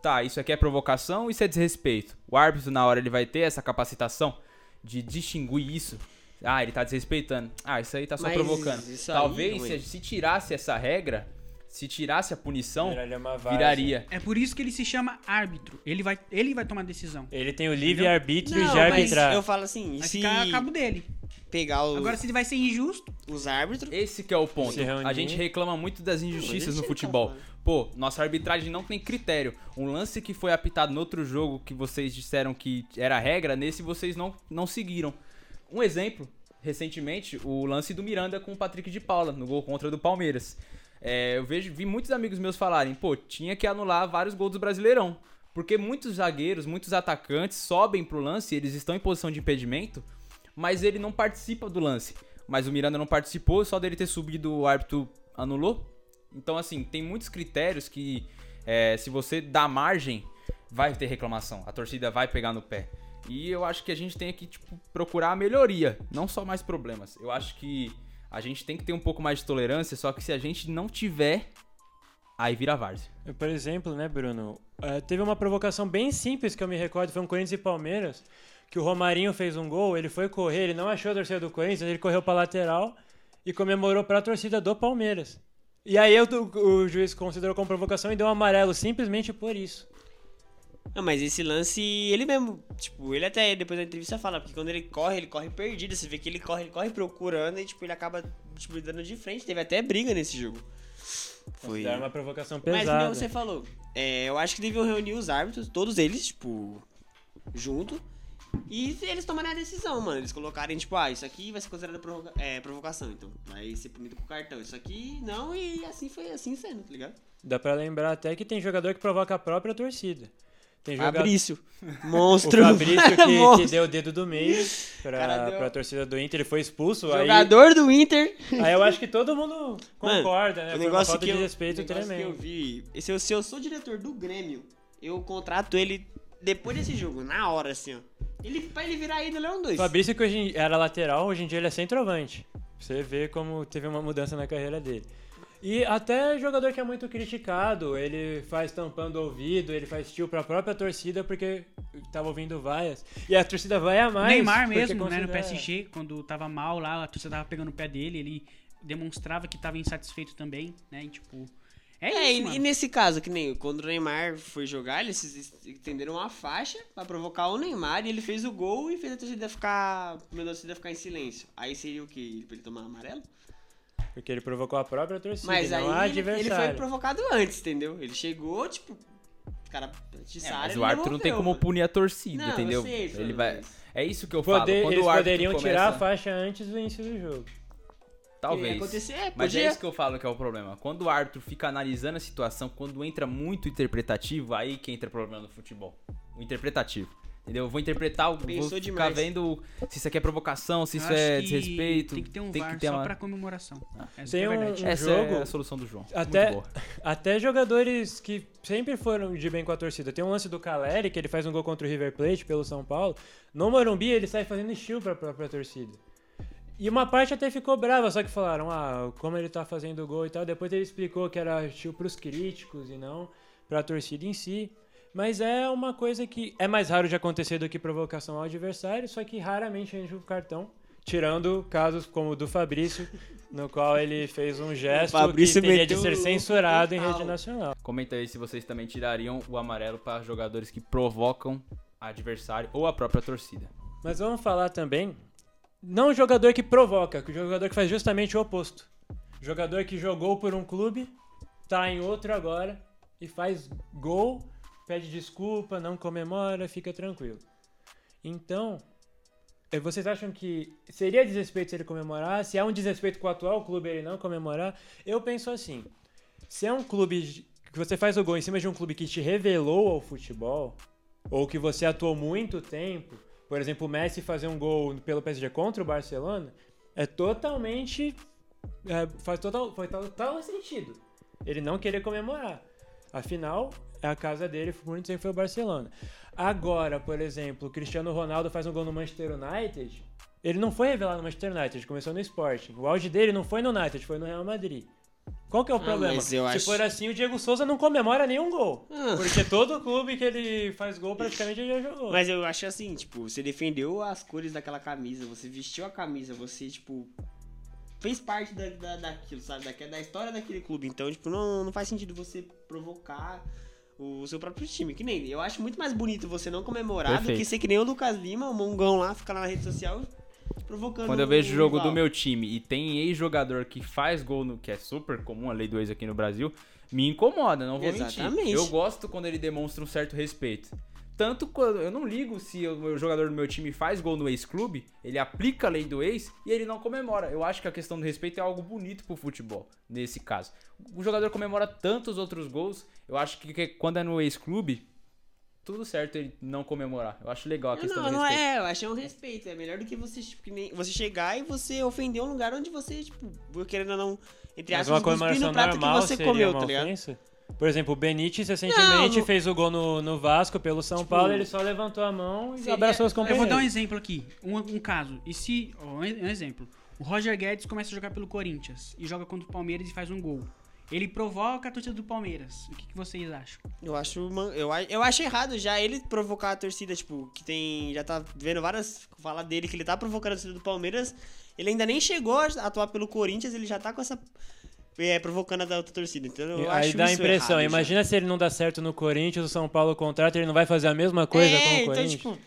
tá, isso aqui é provocação, isso é desrespeito. O árbitro, na hora, ele vai ter essa capacitação de distinguir isso. Ah, ele tá desrespeitando. Ah, isso aí tá só Mas provocando. aí, Talvez, calma se, aí. se tirasse essa regra, se tirasse a punição, Viraria viraria. É por isso que ele se chama árbitro. Ele vai, ele vai tomar a decisão. Ele tem o livre-arbítrio de mas arbitrar. eu falo assim, Vai se ficar a cabo dele. pegar os, Agora, se ele vai ser injusto, os árbitros... Esse que é o ponto. A gente reclama muito das injustiças no mas esse futebol. tá Pô, nossa arbitragem não tem critério. Um lance que foi apitado no outro jogo que vocês disseram que era regra, nesse vocês não, não seguiram. Um exemplo, recentemente, o lance do Miranda com o Patrick de Paula, no gol contra do Palmeiras. É, eu vejo, vi muitos amigos meus falarem, pô, tinha que anular vários gols do Brasileirão. Porque muitos zagueiros, muitos atacantes sobem pro lance, eles estão em posição de impedimento, mas ele não participa do lance. Mas o Miranda não participou, só dele ter subido o árbitro anulou. Então, assim, tem muitos critérios que, é, se você dá margem, vai ter reclamação. A torcida vai pegar no pé. E eu acho que a gente tem que tipo, procurar a melhoria, não só mais problemas. Eu acho que a gente tem que ter um pouco mais de tolerância, só que se a gente não tiver, aí vira várzea. Por exemplo, né, Bruno? eh, teve uma provocação bem simples que eu me recordo, foi um Corinthians e Palmeiras, que o Romarinho fez um gol, ele foi correr, ele não achou a torcida do Corinthians, ele correu pra lateral e comemorou pra torcida do Palmeiras. E aí eu- o, juiz considerou como provocação e deu um amarelo simplesmente por isso. Não, mas esse lance, ele mesmo, tipo, ele até depois da entrevista fala, porque quando ele corre, ele corre perdido, você vê que ele corre, ele corre procurando e, tipo, ele acaba, tipo, dando de frente, teve até briga nesse jogo. Foi... Considera uma provocação Mas, pesada. como você falou, é, eu acho que deviam reunir os árbitros, todos eles, tipo, junto, e eles tomarem a decisão, mano. Eles colocarem, tipo, ah, isso aqui vai ser considerado provoca- é, provocação, então vai ser punido com cartão. Isso aqui não, e assim foi assim sendo, tá ligado? Dá pra lembrar até que tem jogador que provoca a própria torcida. Tem jogador... Fabrício, O monstro. Fabrício que, Monstro. que deu o dedo do meio pra, deu- pra torcida do Inter, ele foi expulso. Aí, Jogador do Inter. aí eu acho que todo mundo Mano, concorda, né? O negócio falta que de eu, respeito o negócio que eu tremendo. vi, se eu, se eu sou diretor do Grêmio, eu contrato ele depois desse jogo, na hora, assim, ó. Ele, pra ele virar ídolo é um dois. Fabrício, que hoje em- era lateral, hoje em dia ele é centroavante. Você vê como teve uma mudança na carreira dele. E até jogador que é muito criticado, ele faz tampando o ouvido, ele faz tio pra própria torcida porque tava ouvindo vaias. E a torcida vai a mais. Neymar mesmo, né, no considera- PSG, quando tava mal lá, a torcida tava pegando o pé dele, ele demonstrava que tava insatisfeito também, né? E tipo. É, É, isso, e, e nesse caso, que nem quando o Neymar foi jogar, eles estenderam uma faixa pra provocar o Neymar e ele fez o gol e fez a torcida ficar. A torcida ficar em silêncio. Aí seria o quê? Pra ele tomar amarelo? Porque ele provocou a própria torcida, Mas aí não a ele, ele foi provocado antes, entendeu? Ele chegou, tipo. O cara É, atiçaram mas o Arthur não tem como punir a torcida, Não, entendeu? eu sei, ele vai. É isso que eu falo. Poder- Quando eles o árbitro poderiam começa... tirar a faixa antes do início do jogo. Talvez. Ia acontecer, é, Mas é podia. isso que eu falo que é o problema. Quando o árbitro fica analisando a situação, quando entra muito interpretativo, aí que entra o problema no futebol. O interpretativo. Entendeu? Eu vou interpretar, eu vou Pensou ficar demais. vendo se isso aqui é provocação, se Eu isso é desrespeito. Tem que ter um tem VAR que ter só uma... pra comemoração. Essa Tem é um- verdade. Essa jogo- é a solução do João. Até-. Até jogadores que sempre foram de bem com a torcida. Tem um lance do Caleri, que ele faz um gol contra o River Plate pelo São Paulo. No Morumbi, ele sai fazendo estilo pra própria torcida. E uma parte até ficou brava, só que falaram, ah, como ele tá fazendo gol e tal. Depois ele explicou que era estilo pros críticos e não pra torcida em si. Mas é uma coisa que é mais raro de acontecer do que provocação ao adversário, só que raramente rende o cartão. Tirando casos como o do Fabrício, no qual ele fez um gesto Fabrício que teria de ser censurado em rede nacional. Comenta aí se vocês também tirariam o amarelo para jogadores que provocam adversário ou a própria torcida. Mas vamos falar também, não o jogador que provoca, que o jogador que faz justamente o oposto. Jogador que jogou por um clube, tá em outro agora e faz gol, pede desculpa, não comemora, fica tranquilo. Então, eh, vocês acham que seria desrespeito se ele comemorar? Se é um desrespeito com o atual clube ele não comemorar? Eu penso assim, se é um clube que você faz o gol em cima de um clube que te revelou ao futebol, ou que você atuou muito tempo, por exemplo, o Messi fazer um gol pelo PSG contra o Barcelona, é totalmente. é, faz total, faz total sentido. Ele não querer comemorar. Afinal, a casa dele, por muito tempo foi o Barcelona. Agora, por exemplo, o Cristiano Ronaldo faz um gol no Manchester United. Ele não foi revelado no Manchester United, ele começou no Sporting. O auge dele não foi no United, foi no Real Madrid. Qual que é o Ah, problema? Se acho- for assim, o Diego Souza não comemora nenhum gol. Ah. Porque todo clube que ele faz gol, praticamente ele já jogou. Mas eu acho assim, tipo, você defendeu as cores daquela camisa, você vestiu a camisa, você, tipo, fez parte da, da, daquilo, sabe? Da, da história daquele clube. Então, tipo, não, não faz sentido você provocar o seu próprio time. Que nem, eu acho muito mais bonito você não comemorar do Perfeito. que ser que nem o Lucas Lima, o Mongão lá, ficar lá na rede social provocando Quando eu vejo o jogo rival. do meu time e tem ex-jogador que faz gol, no, que é super comum, a lei do ex aqui no Brasil, me incomoda, não vou Exatamente. mentir. Eu gosto quando ele demonstra um certo respeito. Tanto quando eu não ligo se o meu jogador do meu time faz gol no ex-clube, ele aplica a lei do ex e ele não comemora. Eu acho que a questão do respeito é algo bonito pro futebol, nesse caso. O jogador comemora tantos outros gols, eu acho que, que quando é no ex-clube, tudo certo ele não comemorar. Eu acho legal a questão Não, do não respeito. é, eu acho que é um respeito. É melhor do que você, tipo, que nem- você chegar e você ofender um lugar onde você, tipo, querendo ou não, entre aspas, cuspir no prato normal que você seria comeu, uma tá ligado? ofensa? Por exemplo, o Benítez recentemente Não, fez o gol no, no Vasco pelo São Tipo, Paulo, ele só levantou a mão e seria- abraçou os Eu vou companheiros. dar um exemplo aqui, um, um caso. E se, ó, um exemplo, o Roger Guedes começa a jogar pelo Corinthians e joga contra o Palmeiras e faz um gol. Ele provoca a torcida do Palmeiras. O que, que vocês acham? Eu acho, uma- eu, eu acho errado já ele provocar a torcida, tipo, que tem. Já tá vendo várias. Fala dele que ele tá provocando a torcida do Palmeiras. Ele ainda nem chegou a atuar pelo Corinthians, ele já tá com essa. É, provocando a da outra torcida. Então eu E acho Aí dá a impressão, errado já. imagina se ele não dá certo no Corinthians, o São Paulo contrata, ele não vai fazer a mesma coisa é, com o então, Corinthians. tipo.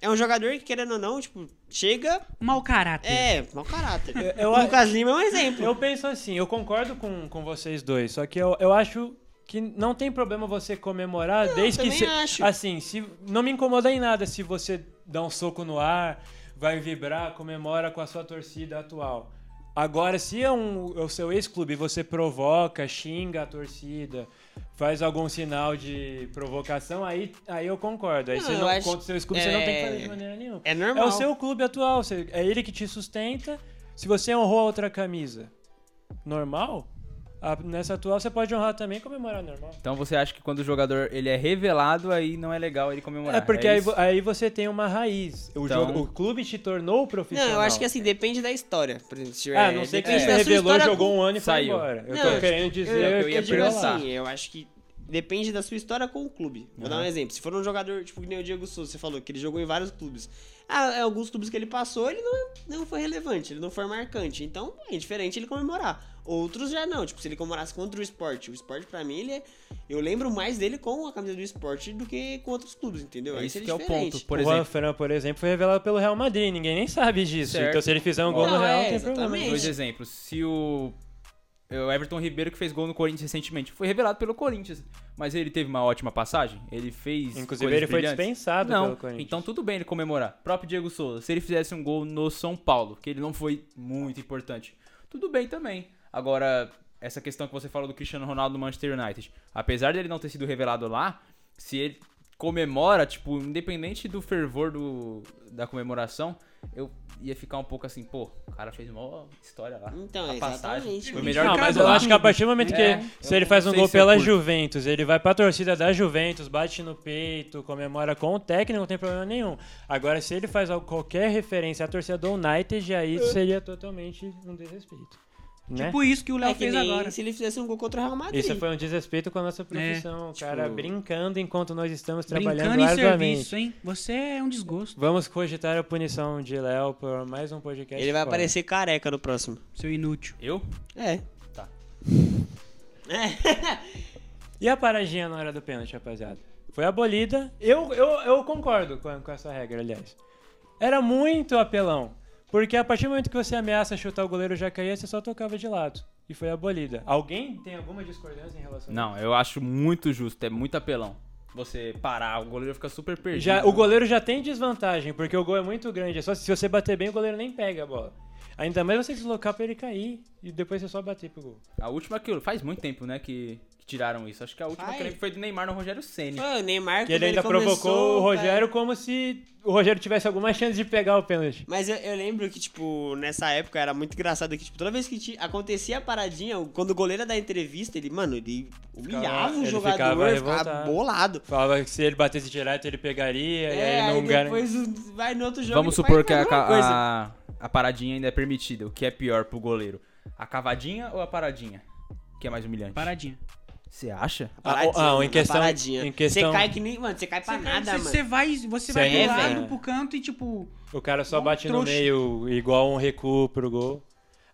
É um jogador que, querendo ou não, tipo, chega. Mau caráter. É, mau caráter. Eu- o Lucas Lima é um exemplo. Eu penso assim, eu concordo com, com vocês dois, só que eu, eu acho que não tem problema você comemorar desde que também se, acho. assim, se não me incomoda em nada se você dá um soco no ar, vai vibrar, comemora com a sua torcida atual. Agora, se é, um, é o seu ex-clube você provoca, xinga a torcida, faz algum sinal de provocação, aí, aí eu concordo. Aí Não, você não, acho- contra o seu ex-clube, você não tem que fazer é- de maneira nenhuma. É É normal. o seu clube atual, é ele que te sustenta. Se você honrou a outra camisa, normal? A- nessa atual você pode honrar também e comemorar normal. Então você acha que quando o jogador ele é revelado, aí não é legal ele comemorar? É porque aí, isso? vo- aí você tem uma raiz. O, Então- jogo- o clube te tornou profissional. Não, eu acho que assim, depende da história. Por exemplo, se tiver- Ah, não sei que você da sua revelou, jogou com- um ano e foi Saiu. embora. Eu Não, tô eu- querendo Eu, dizer. eu eu, ia digo perguntar. assim, eu acho que depende da sua história com o clube. Vou dar um exemplo. Se for um jogador, tipo, que nem o Diego Souza, você falou que ele jogou em vários clubes. Ah, em alguns clubes que ele passou, ele não, não foi relevante, ele não foi marcante. Então, é diferente ele comemorar. Outros já não. Tipo, se ele comemorasse contra o esporte. O esporte, pra mim, ele é. Eu lembro mais dele com a camisa do esporte do que com outros clubes, entendeu? É isso seria que é o diferente. ponto. Por o Juan exemplo, Fran, por exemplo, foi revelado pelo Real Madrid. Ninguém nem sabe disso. Certo. Então, se ele fizer um gol Não, no Real, é, tem problema. dois exemplos. Se o, o Everton Ribeiro que fez gol no Corinthians recentemente foi revelado pelo Corinthians, mas ele teve uma ótima passagem, ele fez Inclusive, ele foi brilhantes. dispensado Não, pelo Corinthians. então tudo bem ele comemorar. Próprio Diego Souza, se ele fizesse um gol no São Paulo, que ele não foi muito importante, tudo bem também. Agora, essa questão que você falou do Cristiano Ronaldo no Manchester United, apesar dele não ter sido revelado lá, se ele comemora, tipo, independente do fervor do, da comemoração, eu ia ficar um pouco assim, pô, o cara fez uma história lá. Então, a passagem. Foi melhor Não, que mas eu acho que a partir do momento que É, se ele faz um gol pela curto. Juventus, ele vai pra torcida da Juventus, bate no peito, comemora com o técnico, não tem problema nenhum. Agora, se ele faz qualquer referência à torcida do United, aí seria totalmente um desrespeito. Né? Tipo isso que o Léo É fez agora. se ele fizesse um gol contra o Real Madrid. Isso foi um desrespeito com a nossa profissão, o cara tipo- brincando enquanto nós estamos trabalhando Brincando em arduamente. serviço, hein? Você é um desgosto, Vamos cogitar a punição de Léo por mais um podcast. Ele vai fora. aparecer careca no próximo. seu inútil. Eu? É. Tá. É. E a paradinha na hora do pênalti, rapaziada? Foi abolida. Eu, eu, eu concordo com, com essa regra, aliás. Era muito apelão. Porque a partir do momento que você ameaça chutar o goleiro já caía, você só tocava de lado. E foi abolida. Alguém tem alguma discordância em relação a Não, eu acho muito justo, é muito apelão. Você parar, o goleiro fica super perdido. Já, o goleiro já tem desvantagem, porque o gol é muito grande. É só se você bater bem, o goleiro nem pega a bola. Ainda mais você deslocar pra ele cair e depois você só bater pro gol. A última que faz muito tempo, né, que, que tiraram isso. Acho que a última Faz. que eu lembro foi do Neymar no Rogério Ceni. Pô, o Neymar, Que ele ainda começou, provocou o Rogério cara, como se o Rogério tivesse alguma chance de pegar o pênalti. Mas eu, eu lembro que, tipo, nessa época era muito engraçado que, tipo, toda vez que ti- acontecia a paradinha, quando o goleiro ia dar entrevista, ele, mano, ele humilhava o ele jogador, ficava ficava, bolado. Falava que se ele batesse direto, ele pegaria, e É, aí aí não gar- depois vai no outro jogo Vamos supor que a, a, a paradinha ainda é permitida. O que é pior pro goleiro? A cavadinha ou a paradinha? Que é mais humilhante? Paradinha. Você acha? Paradinha, Ah, mano, em questão- paradinha. em questão- Você cai que nem, mano, você cai pra Você- nada, você, mano. Você vai, você Cê vai é, pro lado, pro canto e tipo... O cara só Igual bate no trouxa. meio, igual um recuo pro gol.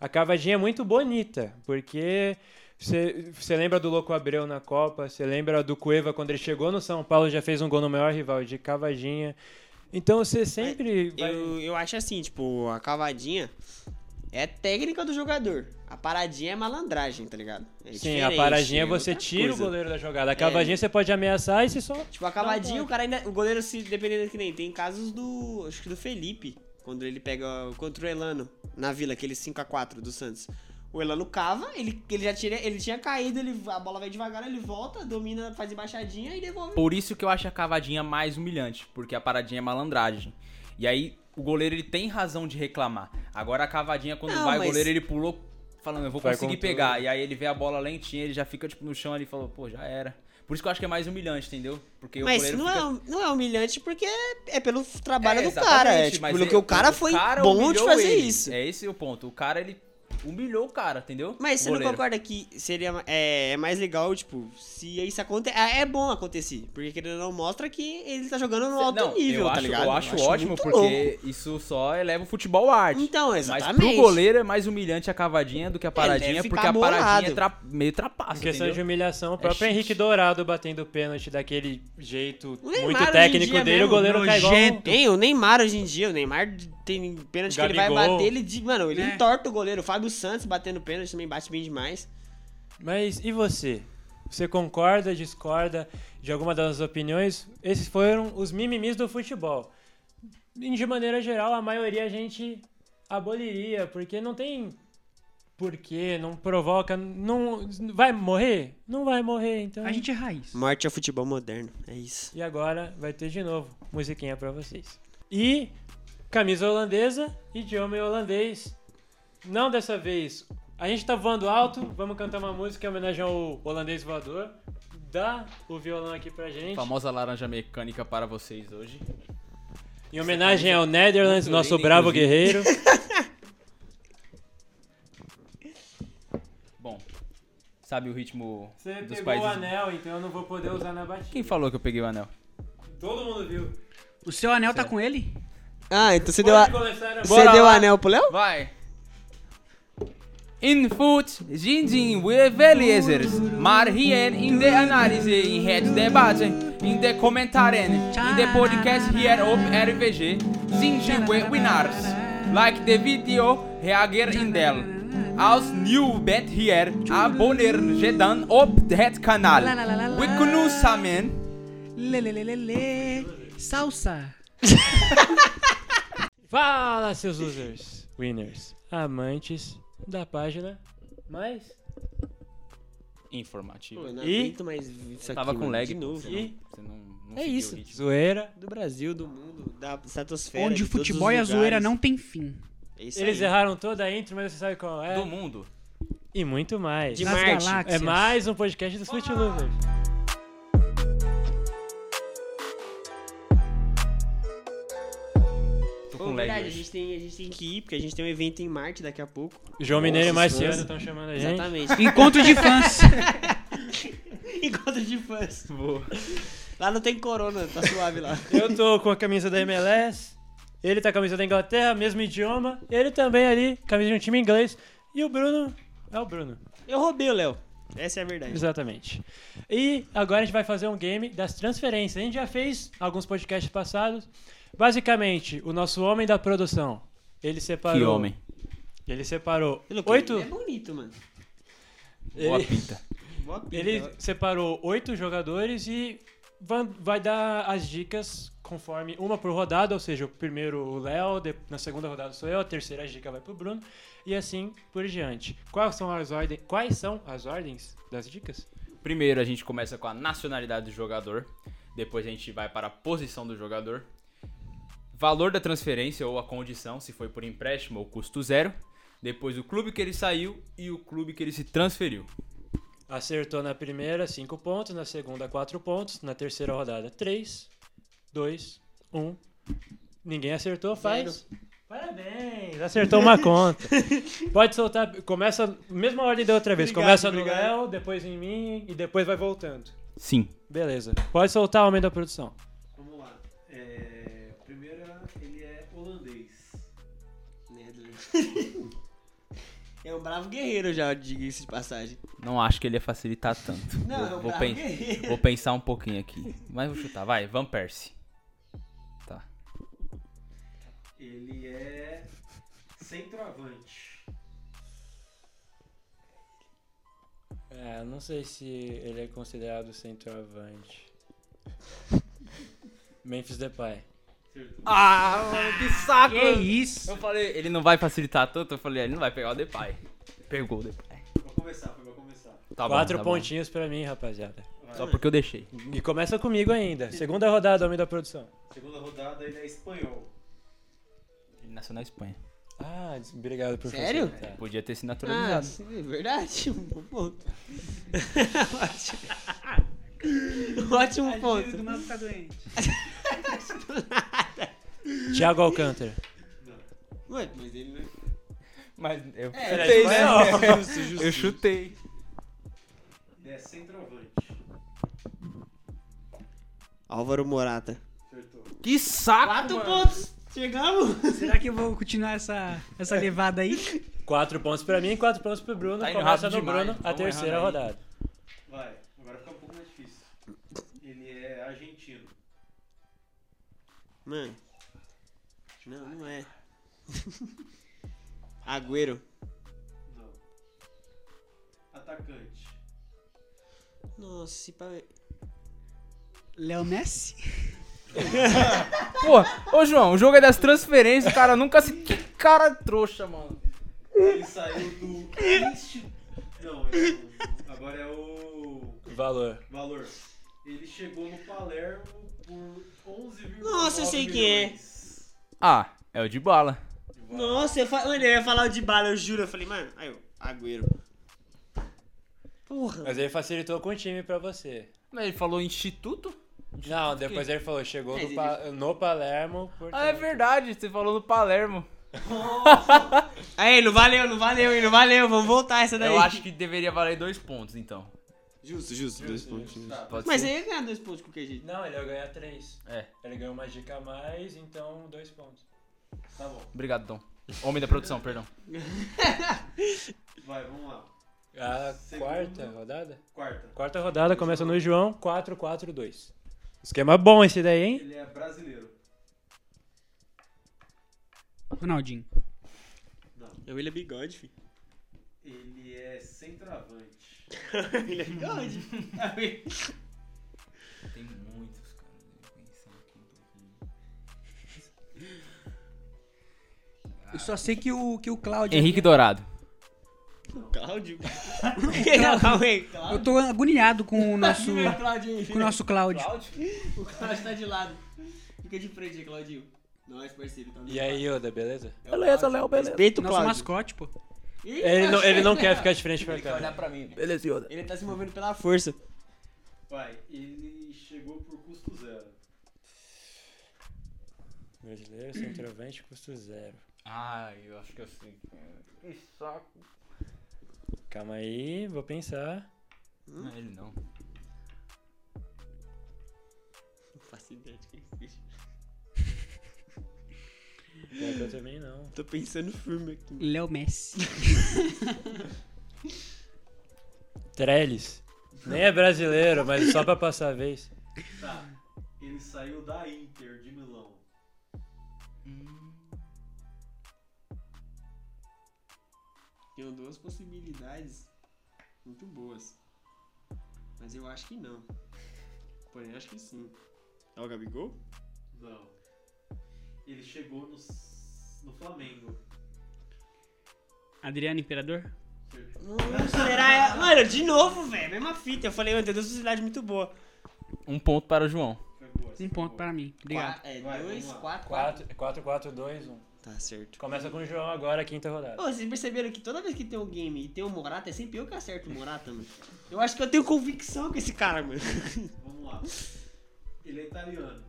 A cavadinha é muito bonita, porque você lembra do Louco Abreu na Copa, você lembra do Cueva quando ele chegou no São Paulo já fez um gol no maior rival de cavadinha. Então você sempre vai... Eu, eu acho assim, tipo, a cavadinha é técnica do jogador. A paradinha é malandragem, tá ligado? É Sim, a paradinha é você tira coisa. o goleiro da jogada. A cavadinha você pode ameaçar e se só. Tipo, a cavadinha, o cara ainda. O goleiro, se dependendo que nem. Tem casos do. Acho que do Felipe. Quando ele pega contra o Elano na vila, aquele 5x4 do Santos. O Elano cava, ele, ele já tira, ele tinha caído, ele, a bola vai devagar, ele volta, domina, faz embaixadinha e devolve. Por isso que eu acho a cavadinha mais humilhante, porque a paradinha é malandragem. E aí o goleiro ele tem razão de reclamar. Agora a cavadinha quando Não, vai mas- o goleiro ele pulou falando eu vou Vai conseguir pegar. tudo. E aí ele vê a bola lentinha, ele já fica tipo no chão ali e falou, pô, já era. Por isso que eu acho que é mais humilhante, entendeu? Porque o Mas goleiro não, fica... é, não é humilhante porque é pelo trabalho É, do cara. É tipo, mas pelo é- que o cara foi cara bom de fazer ele. isso. É esse o ponto. O cara ele humilhou o cara, entendeu? Mas você não concorda que seria é, é mais legal, tipo, se isso acontecer. É, é bom acontecer. Porque querendo ou não mostra que ele tá jogando no alto não, nível, eu tá acho, ligado? Eu acho, ótimo muito porque isso só eleva o futebol à arte. Então, Mas exatamente. pro goleiro é mais humilhante a cavadinha do que a paradinha, porque a paradinha é tra- meio Em trapaça, questão de entendeu? humilhação, o próprio chique. Henrique Dourado batendo pênalti daquele jeito Neymar muito em técnico dele, mesmo, o goleiro cai igual. Tem o Neymar hoje em dia, o Neymar tem pênalti que ele vai bater, ele, de- mano, ele É. entorta o goleiro. O Fábio Santos batendo pênalti também bate bem demais. Mas e você? Você concorda, discorda de alguma das opiniões? Esses foram os mimimis do futebol. E, De maneira geral, a maioria a gente aboliria, porque não tem porquê, não provoca, não vai morrer? Não vai morrer, então. A gente é raiz. Morte é futebol moderno, é isso. E agora vai ter de novo musiquinha pra vocês. E camisa holandesa, idioma holandês. Não dessa vez A gente tá voando alto, vamos cantar uma música em homenagem ao holandês voador. Dá o violão aqui pra gente. Famosa laranja mecânica para vocês hoje. Em homenagem ao Netherlands, muito nosso bravo inclusive. guerreiro. Bom, sabe o ritmo Você dos pegou países... o anel, então eu não vou poder usar na batida. Quem falou que eu peguei o anel? Todo mundo viu. O seu anel tá com ele? Ah, então você deu, a... Começar a... você Bora deu o lá. anel pro Léo? Vai! In foot, Jinjin with Velezers, maar hier in de analyse, in het debat, in de commentaren, in de podcast hier op RVG, Jinjin with winners. Like de video, reageer in del. Als nieuw bent hier, abonneer je dan op het kanaal. We kunnen samen Lelelelele. Salsa. Fala, seus losers, winners, amantes da página mais informativo. Pô, eu não E- mais isso aqui, Tava com mano, lag. De novo. Você não, E- você não, não É seguiu o isso. zoeira. Do Brasil, do mundo, da estratosfera. Onde o futebol e a zoeira não tem fim. É isso Eles aí. erraram toda a intro, mas você sabe qual é. Do mundo. E muito mais. De Das Marte. galáxias. É mais um podcast dos Foot Losers. Lag verdade, a gente, tem, a gente tem que ir, porque a gente tem um evento em Marte daqui a pouco. João Mineiro e Marciano estão chamando a gente. Exatamente. Encontro de fãs. Encontro de fãs. Lá não tem corona, tá suave lá. Eu tô com a camisa da MLS, ele tá com a camisa da Inglaterra, mesmo idioma, ele também ali, camisa de um time inglês, e o Bruno é o Bruno. Eu roubei o Léo. Essa é a verdade. Exatamente. E agora a gente vai fazer um game das transferências. A gente já fez alguns podcasts passados. Basicamente, o nosso homem da produção, ele separou. Que homem. Ele separou que oito. Ele é bonito, mano. Boa Ele, pinta. Boa pinta. ele separou oito jogadores e vai, dar as dicas conforme uma por rodada, ou seja, o primeiro o Léo, na segunda rodada sou eu, a terceira dica vai pro Bruno e assim por diante. Quais são as ordens? Quais são as ordens das dicas? Primeiro a gente começa com a nacionalidade do jogador. Depois a gente vai para a posição do jogador. Valor da transferência ou a condição, se foi por empréstimo ou custo zero. Depois o clube que ele saiu e o clube que ele se transferiu. Acertou na primeira, 5 pontos. Na segunda, 4 pontos. Na terceira rodada, 3, 2, 1. Ninguém acertou, faz. Parabéns, acertou uma conta. Pode soltar, começa, mesma ordem da outra vez. Obrigado, começa no obrigado. Léo, depois em mim e depois vai voltando. Sim. Beleza. Pode soltar o homem da produção. É um bravo guerreiro já, diga-se de passagem. Não acho que ele ia facilitar tanto. Não, é vou, um vou bravo pen- guerreiro. vou pensar um pouquinho aqui. Mas vou chutar. Vai, Van Persie. Tá. Ele é centroavante. É, não sei se ele é considerado centroavante. Memphis Depay. Ah, que saco! que isso? Eu falei, ele não vai facilitar tanto. Eu falei, ele não vai pegar o Depay. Pegou o Depay. Vou começar, vou começar. Tá Quatro bom, tá bom. pontinhos pra mim, rapaziada. Só porque eu deixei. E começa comigo ainda. Segunda rodada, homem da produção. Segunda rodada, ele é espanhol. Ele nasceu na Espanha. Ah, obrigado por Sério? facilitar. Podia ter se Ah, naturalizado. sim, é verdade. Um bom ponto. Ótimo ponto. do ficar doente. Thiago Alcântara. Ué, mas ele não é... Mas eu É, chutei, é né? espanhol. Justo, justo. Eu chutei. Ele é centroavante. Álvaro Morata. Acertou. Que saco, Quatro mano. pontos. Chegamos. Será que eu vou continuar essa, essa levada aí? Quatro pontos pra mim, quatro pontos pro Bruno. Tá indo Começa rápido no demais. Bruno a Vamos terceira errando aí. rodada. Vai, agora fica um pouco mais difícil. Ele é argentino. Mano. Não, não é. Agüero. Não. Atacante. Nossa, se pá... Léo Messi? Pô, ô João, o jogo é das transferências, cara. Nunca se. Que cara trouxa, mano. Ele saiu do. Não, ele agora é o. Valor. Valor. Ele chegou no Palermo por 11,9 Nossa, eu sei quem é. Ah, é o de bala. Nossa, eu fa... mano, eu ia falar o de bala, eu juro. Eu falei, mano, aí eu. Agüero. Porra. Mas ele facilitou com o time pra você. Mas ele falou instituto? Não, depois ele falou, chegou Mas no, ele- Pa- no Palermo. Ah, é portanto- verdade, você falou no Palermo. Aí, não valeu, não valeu, hein, não valeu. Vamos voltar essa daí. Eu acho que deveria valer dois pontos, então. Justo, justo, dois pontos. justo. Tá, Pode Mas ser? aí ia ganhar dois pontos de qualquer jeito. Não, ele ia ganhar três. É, Ele ganhou uma dica a mais, então dois pontos. tá bom. obrigado, Dom. Homem da produção, perdão. Vai, vamos lá. A Segundo. quarta rodada? Quarta. Quarta rodada começa no João, 4-4-2. Esquema bom esse daí, hein? Ele é brasileiro. Ronaldinho. Não. É o William Bigode, filho. Ele é centroavante. Ele é bigode. Tem muitos, cara. Aqui um pouquinho. Eu só sei que o, que o Cláudio. Henrique Dourado. O Cláudio. Não, calma aí. Eu tô agoniado com o nosso. Com o nosso Cláudio. O Cláudio tá de lado. Fica de frente aí, Claudinho. Nós, parceiro. Tá E aí, Yoda, beleza? Beleza, Léo, beleza. Respeita o Nosso Cláudio. mascote, pô. Ih, Ele não, ele não quer ficar de frente pra cá. pra mim. Beleza, Yoda. Ele tá se movendo pela força. Vai, ele chegou por custo zero. Brasileiro, centroavante, custo zero. Ai, eu acho que eu sei. Que saco. Calma aí, vou pensar. Não é ele não. Não faço ideia de quem seja. Que Eu também não. Tô pensando firme aqui. Léo Messi. Trellis. Nem é brasileiro, mas só pra passar a vez. Tá. Ele saiu da Inter de Milão. Tenho duas possibilidades muito boas. Mas eu acho que não. Porém, acho que sim. É o Gabigol? Não. Ele chegou no, no Flamengo. Adriano Imperador? Será? Mano, de novo, velho. Mesma fita. Eu falei, eu tenho duas possibilidades muito boas. Um ponto para o João. Boa. Um ponto boa. para mim. Obrigado. Qua- É, Vai, dois, vamos lá. quatro, quatro. 4, 4, 2, 1. Tá certo. Começa com o João agora, quinta rodada. Ô, vocês perceberam que toda vez que tem um game e tem um Morata, é sempre eu que acerto o Morata, mano. Eu acho que eu tenho convicção com esse cara, mano. Vamos lá. Ele é italiano.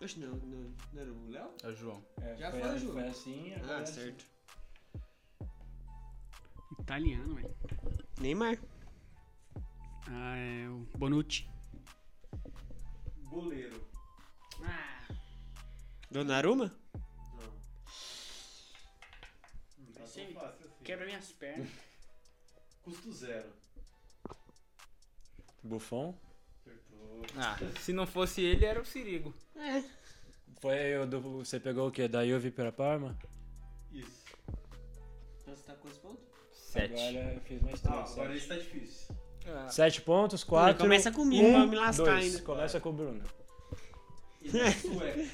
Oxe, não, não, não era o Léo? É o João. É, Já foi, foi, João. foi assim, agora Ah, é assim. certo. Italiano, velho. Neymar. Ah, é o Bonucci. Goleiro. Donnarumma? Não. Não tá tão Sim. fácil assim. Quebra minhas pernas. Custo zero. Buffon. Ah, se não fosse ele, era o Sirigo. É. Foi o do, você pegou o quê? Da Juve pra Parma? Isso. Então você tá com quantos pontos? Sete. Agora eu fiz mais Ah, três. agora sete. esse tá difícil. Sete pontos, quatro. começa comigo, um, pra me lascar dois. ainda. Começa com o Bruno. É.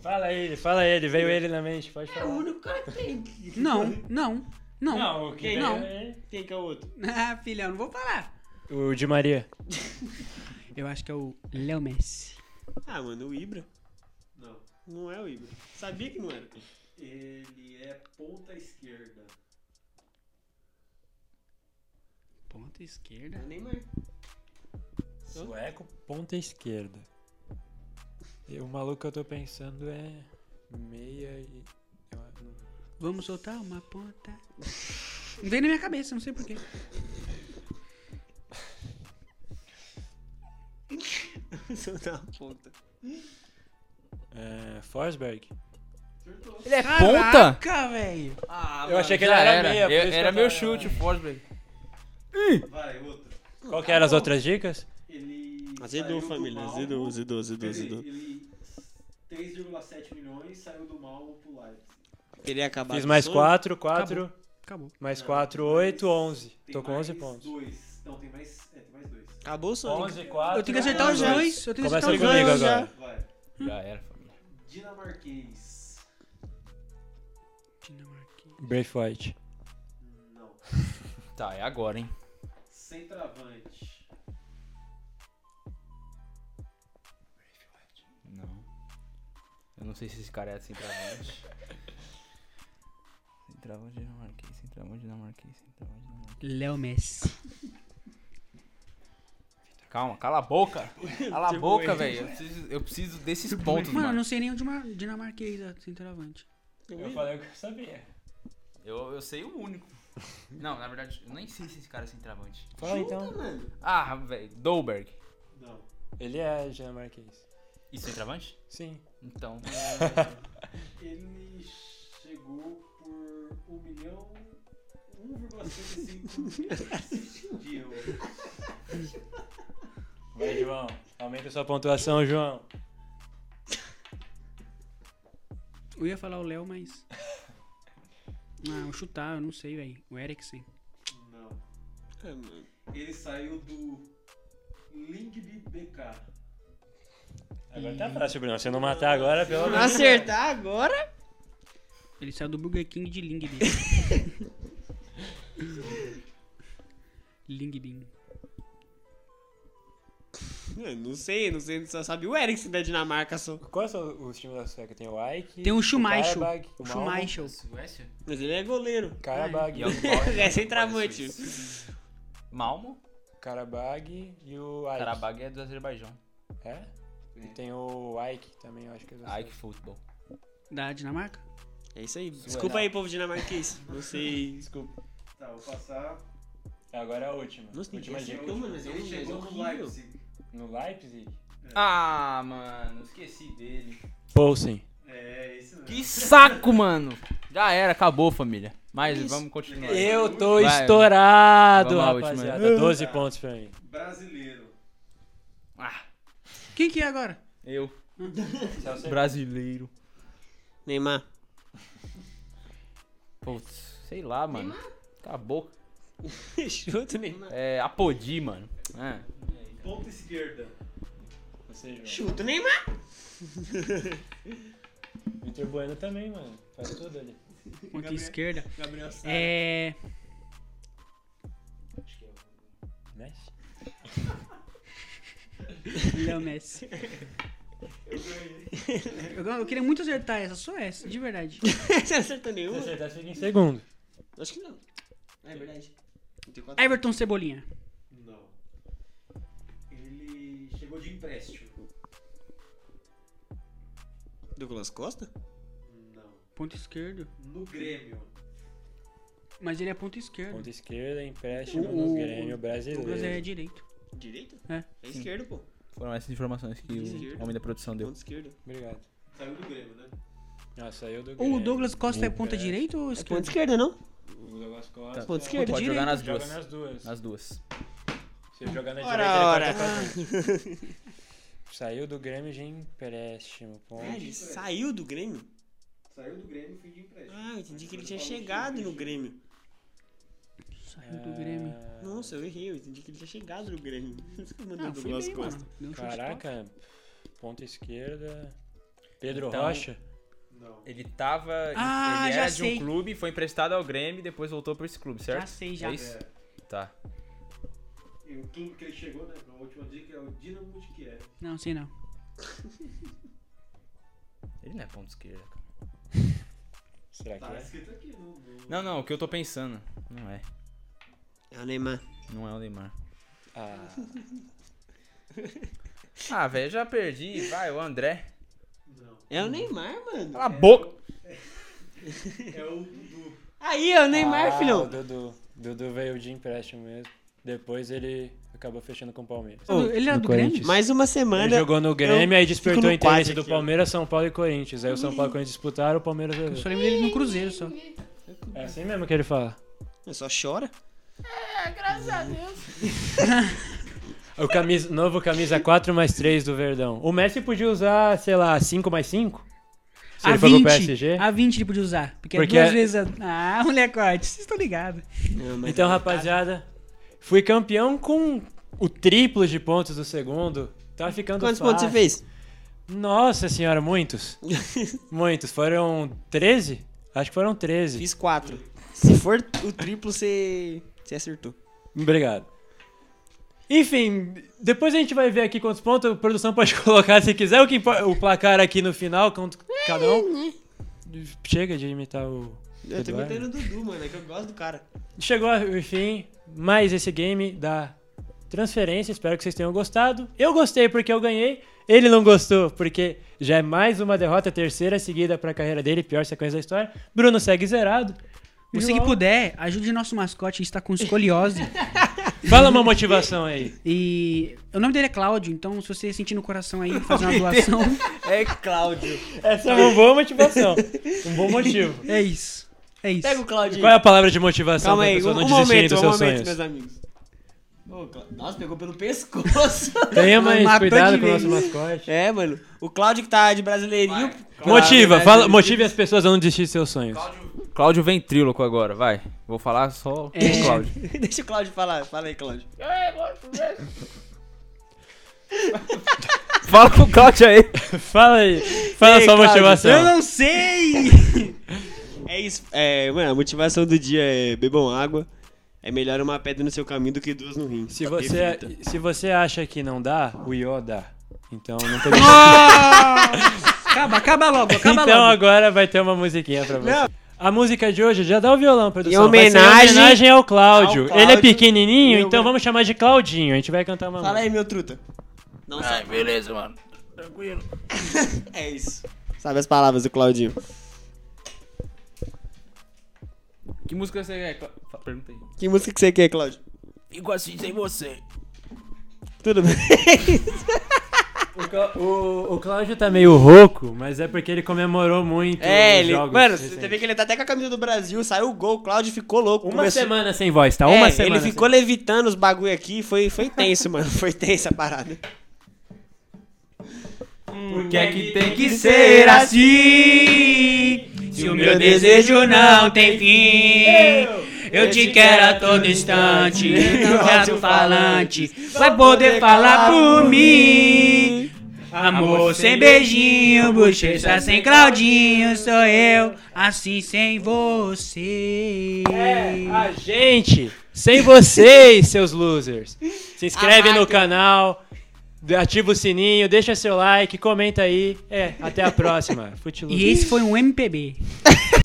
Fala ele, fala ele, veio ele na mente, pode É o falar. único cara que tem. Não, não, não. Não, o que Quem? Não. é Quem que é o outro? Ah, filhão, não vou falar. O Di Maria. Eu acho que é o Léo Messi. Ah, mano, o Ibra. Não. Não é o Ibra. Sabia que não era. Ele é ponta esquerda. Ponta É esquerda. o Neymar. Sueco, ponta esquerda. E o maluco que eu tô pensando é meia e. eu não- Vamos soltar uma ponta. Não veio na minha cabeça, não sei porquê. Uma ponta. É, Forsberg. Ele é ponta? Caraca, velho. Ah, Eu achei que já ele era meia, por Eu- isso que era eu meu tava- chute, o Forsberg. Vai, outro. Qual que eram as outras dicas? Ele. Azedou, saiu do família. Malmo. Azedou, azedou, azedou, Ele, azedou. ele 3,7 milhões saiu do Malmo pro Leipzig. Queria acabar Fiz mais o sonho? quatro, quatro, Acabou. mais Não, quatro, tem oito, mais- onze. tem Tô com onze mais pontos. Dois. Não, tem mais. Acabou o sonho. Onze, quatro. Eu tenho que acertar os dois. Eu tenho que Começa acertar os comigo dois. já. agora. Vai. Já era, família. Dinamarquês. Dinamarquês. Braithwaite. Não. Tá, é agora, hein? Centroavante. Não. Eu não sei se esse cara é pra gente. Centroavante dinamarquês, centroavante dinamarquês, centroavante dinamarquês. Léo Messi. Calma, cala a boca. Cala a boca, velho. Eu preciso, eu preciso desses pontos, Mano, eu mano. não sei nem onde uma dinamarquês é centroavante. Eu falei o que eu sabia. Eu, eu sei o único. Não, na verdade, eu nem sei se esse cara é centroavante. Fala então. Ah, velho, Dolberg. Não. Ele é dinamarquês. Isso é centroavante? Sim. Então. Ele chegou por 1 milhão. 1,55 de euro. Vai, João. Aumenta sua pontuação, João. Eu ia falar o Léo, mas. Ah, vou chutar, eu não sei, velho. O Eriksen. Não. Mano. Ele saiu do Lingby BK. Agora tá fácil, Bruno. Se eu não matar agora, pelo menos. acertar agora? Ele saiu do Burger King de Lingby. Lingby. Não sei, não sei, só sabe o Eriksen da Dinamarca só. Quais são os times da Suécia? Tem o Ike. Tem o Schumacher. O Schumacher. Mas ele é goleiro. Karabag, Bauer, É centroavante. Bauer suíço. Malmo? Karabag e o Ike. Karabag é do Azerbaijão. É? E tem o Ike também, eu acho que é da Ike Football. Da Dinamarca? É isso aí. Desculpa aí, povo dinamarquês. Não sei. Desculpa. Tá, vou passar. Agora é a última. Nossa, última dica. Mas é Ele chegou é no. Leipzig. No Leipzig? Ah, mano, esqueci dele. Poulsen. É, esse mesmo. Que saco, mano. Já era, acabou, família. Mas Isso. vamos continuar. Eu tô Vai. estourado, Vamos rapaziada. 12 pontos pra mim. Brasileiro. Ah, Quem que é agora? eu. Brasileiro. Neymar. Putz, sei lá, mano. Acabou. Chuta, Neymar. É, Apodi, mano. É. Ponta esquerda. Você, João. Chuta, Neymar. Vitor Bueno também, mano. Faz tudo ali. Ponta Gabriel. esquerda. Gabriel Sara. É. Messi? Léo Messi. Eu ganhei. Eu, eu queria muito acertar essa, só essa, de verdade. Você não acertou Se nenhum? acertar, fica em segundo. Acho que não. É verdade. Tem quatro. Everton Cebolinha. Empréstimo. Douglas Costa? Não. Ponta esquerda. No Grêmio. Mas ele é ponta esquerda. Ponta esquerda, empréstimo O- no o- Grêmio Douglas é brasileiro. direito. Direita? É. É esquerdo, pô. Foram essas informações que Esquerda. o homem da produção deu. Ponto esquerdo. Obrigado. Saiu do Grêmio, né? Ah, saiu do Grêmio. O Douglas Costa é ponta direita ou É ponto esquerda? esquerda, não? O Douglas Costa. Ponta esquerda. Pode jogar nas Joga duas. nas duas. Nas duas. Se ele jogar na Ora, direita, ora. ele. Saiu do Grêmio de empréstimo. Ah, Ponto. ele saiu do Grêmio? Saiu do Grêmio, fim de empréstimo. Ah, eu entendi que ele tinha chegado no. Grêmio. Saiu do Grêmio. Ah, Nossa, eu errei, eu entendi que ele tinha chegado no Grêmio. Ah, fui Douglas Costa. um top. Caraca, ponta esquerda. Pedro Então- Rocha. Não. Ele tava. Ah, ele já era de sei. um clube, foi emprestado ao Grêmio e depois voltou pra esse clube, certo? Já sei, já. É isso? É. Tá. E o clube que ele chegou, né? Na última dica é o Dinamo de Kiev. Não, sei não. Ele não é ponto esquerda, cara. Será que Tá é? escrito aqui no. no- Não, não, o que eu tô pensando. Não é. É o Neymar. Não é o Neymar. Ah, Ah, velho, já perdi. Vai, o André. Não. É o Neymar, mano. Cala a boca! É o Dudu. Aí, é o Neymar, ah, filhão. O Dudu. Dudu veio de empréstimo mesmo. Depois ele acabou fechando com o Palmeiras. Ô, ele era no do Grêmio? Mais uma semana. Ele jogou no Grêmio, eu aí despertou o interesse do. Palmeiras, São Paulo e Corinthians. Aí o São Paulo e Corinthians disputaram, o Palmeiras Eu levou. só lembro dele no Cruzeiro só. É assim mesmo que ele fala. É Só chora. O camisa, novo camisa 4 mais 3 do Verdão. O Messi podia usar, sei lá, 5 mais 5? Se a ele for 20, pro PSG? a 20 ele podia usar. Porque, Porque é duas é- vezes a... Ah, molecote, vocês estão ligados. Então, é- rapaziada, fui campeão com o triplo de pontos do segundo. Tá ficando Quantos fácil. pontos você fez? Nossa senhora, muitos. muitos. Foram 13? Acho que foram 13. Fiz quatro. Se for o triplo, você, você acertou. Obrigado. Enfim, depois a gente vai ver aqui quantos pontos a produção pode colocar se quiser. O, que impo- o placar aqui no final, quanto cada um. Chega de imitar o. Eu tô Eduardo. imitando o Dudu, mano, é que eu gosto do cara. Chegou o fim, mais esse game da transferência. Espero que vocês tenham gostado. Eu gostei porque eu ganhei. Ele não gostou porque já é mais uma derrota, terceira seguida pra carreira dele, pior sequência da história. Bruno segue zerado. Você que João, puder, ajude nosso mascote, a gente tá com escoliose. Fala uma motivação aí. e o nome dele é Cláudio, então se você sentir no coração aí, fazer uma doação, É Cláudio. Essa é uma boa motivação. Um bom motivo. é isso. É isso. Pega o Claudinho. Qual é a palavra de motivação Calma pra aí, pessoa um, não um desistirem momento, dos um seus momento, sonhos? meus amigos. Ô, Cla- Nossa, pegou pelo pescoço. Tenha mais Matou cuidado de com o vez. nosso mascote. é, mano. O Cláudio que tá de brasileirinho. Motiva, Claro, fala, motive as pessoas a não desistir dos seus sonhos. Cláudio Ventríloco agora, vai. Vou falar só É. com o Cláudio. Deixa o Cláudio falar. Fala aí, Cláudio. Fala com o Cláudio aí. Fala aí, fala Ei, sua Cláudio, motivação. Eu não sei! É isso. É, mano, a motivação do dia é bebam água. É melhor uma pedra no seu caminho do que duas no rim. Se você, se você acha que não dá, o Iô dá. Então não tem acaba, acaba logo, acaba Então logo. agora vai ter uma musiquinha pra você. Não. A música de hoje, já dá o violão, produção. Em homenagem em homenagem ao Cláudio. ao Cláudio. Ele é pequenininho, então vamos chamar de Claudinho. A gente vai cantar uma Fala música. aí, meu truta. Não Ai, beleza, mano. Tranquilo. É isso. Sabe as palavras do Claudinho. Que música você quer? Clá- Fa- Pergunta aí. Que música que você quer, Claudio? Fico assim sem você. Tudo bem. O, Clá- o- o Cláudio tá meio rouco, mas é porque ele comemorou muito É, os ele. jogos Mano, recentes. você vê que ele tá até com a camisa do Brasil, saiu o gol, o Claudio ficou louco. Uma começou- semana sem voz, tá? É, Uma semana. Ele ficou levitando os bagulho aqui, foi, foi tenso, mano. Foi tensa a parada. Por que é que tem que ser assim. Se o meu desejo não tem fim, eu te quero a todo instante. No alto-falante, vai poder falar por mim. Amor sem beijinho, bochecha sem Claudinho, sou eu, assim sem você. É, a gente, sem vocês, seus losers. Se inscreve no canal, ativa o sininho, deixa seu like, comenta aí. É, até a próxima. Fute E esse foi um MPB.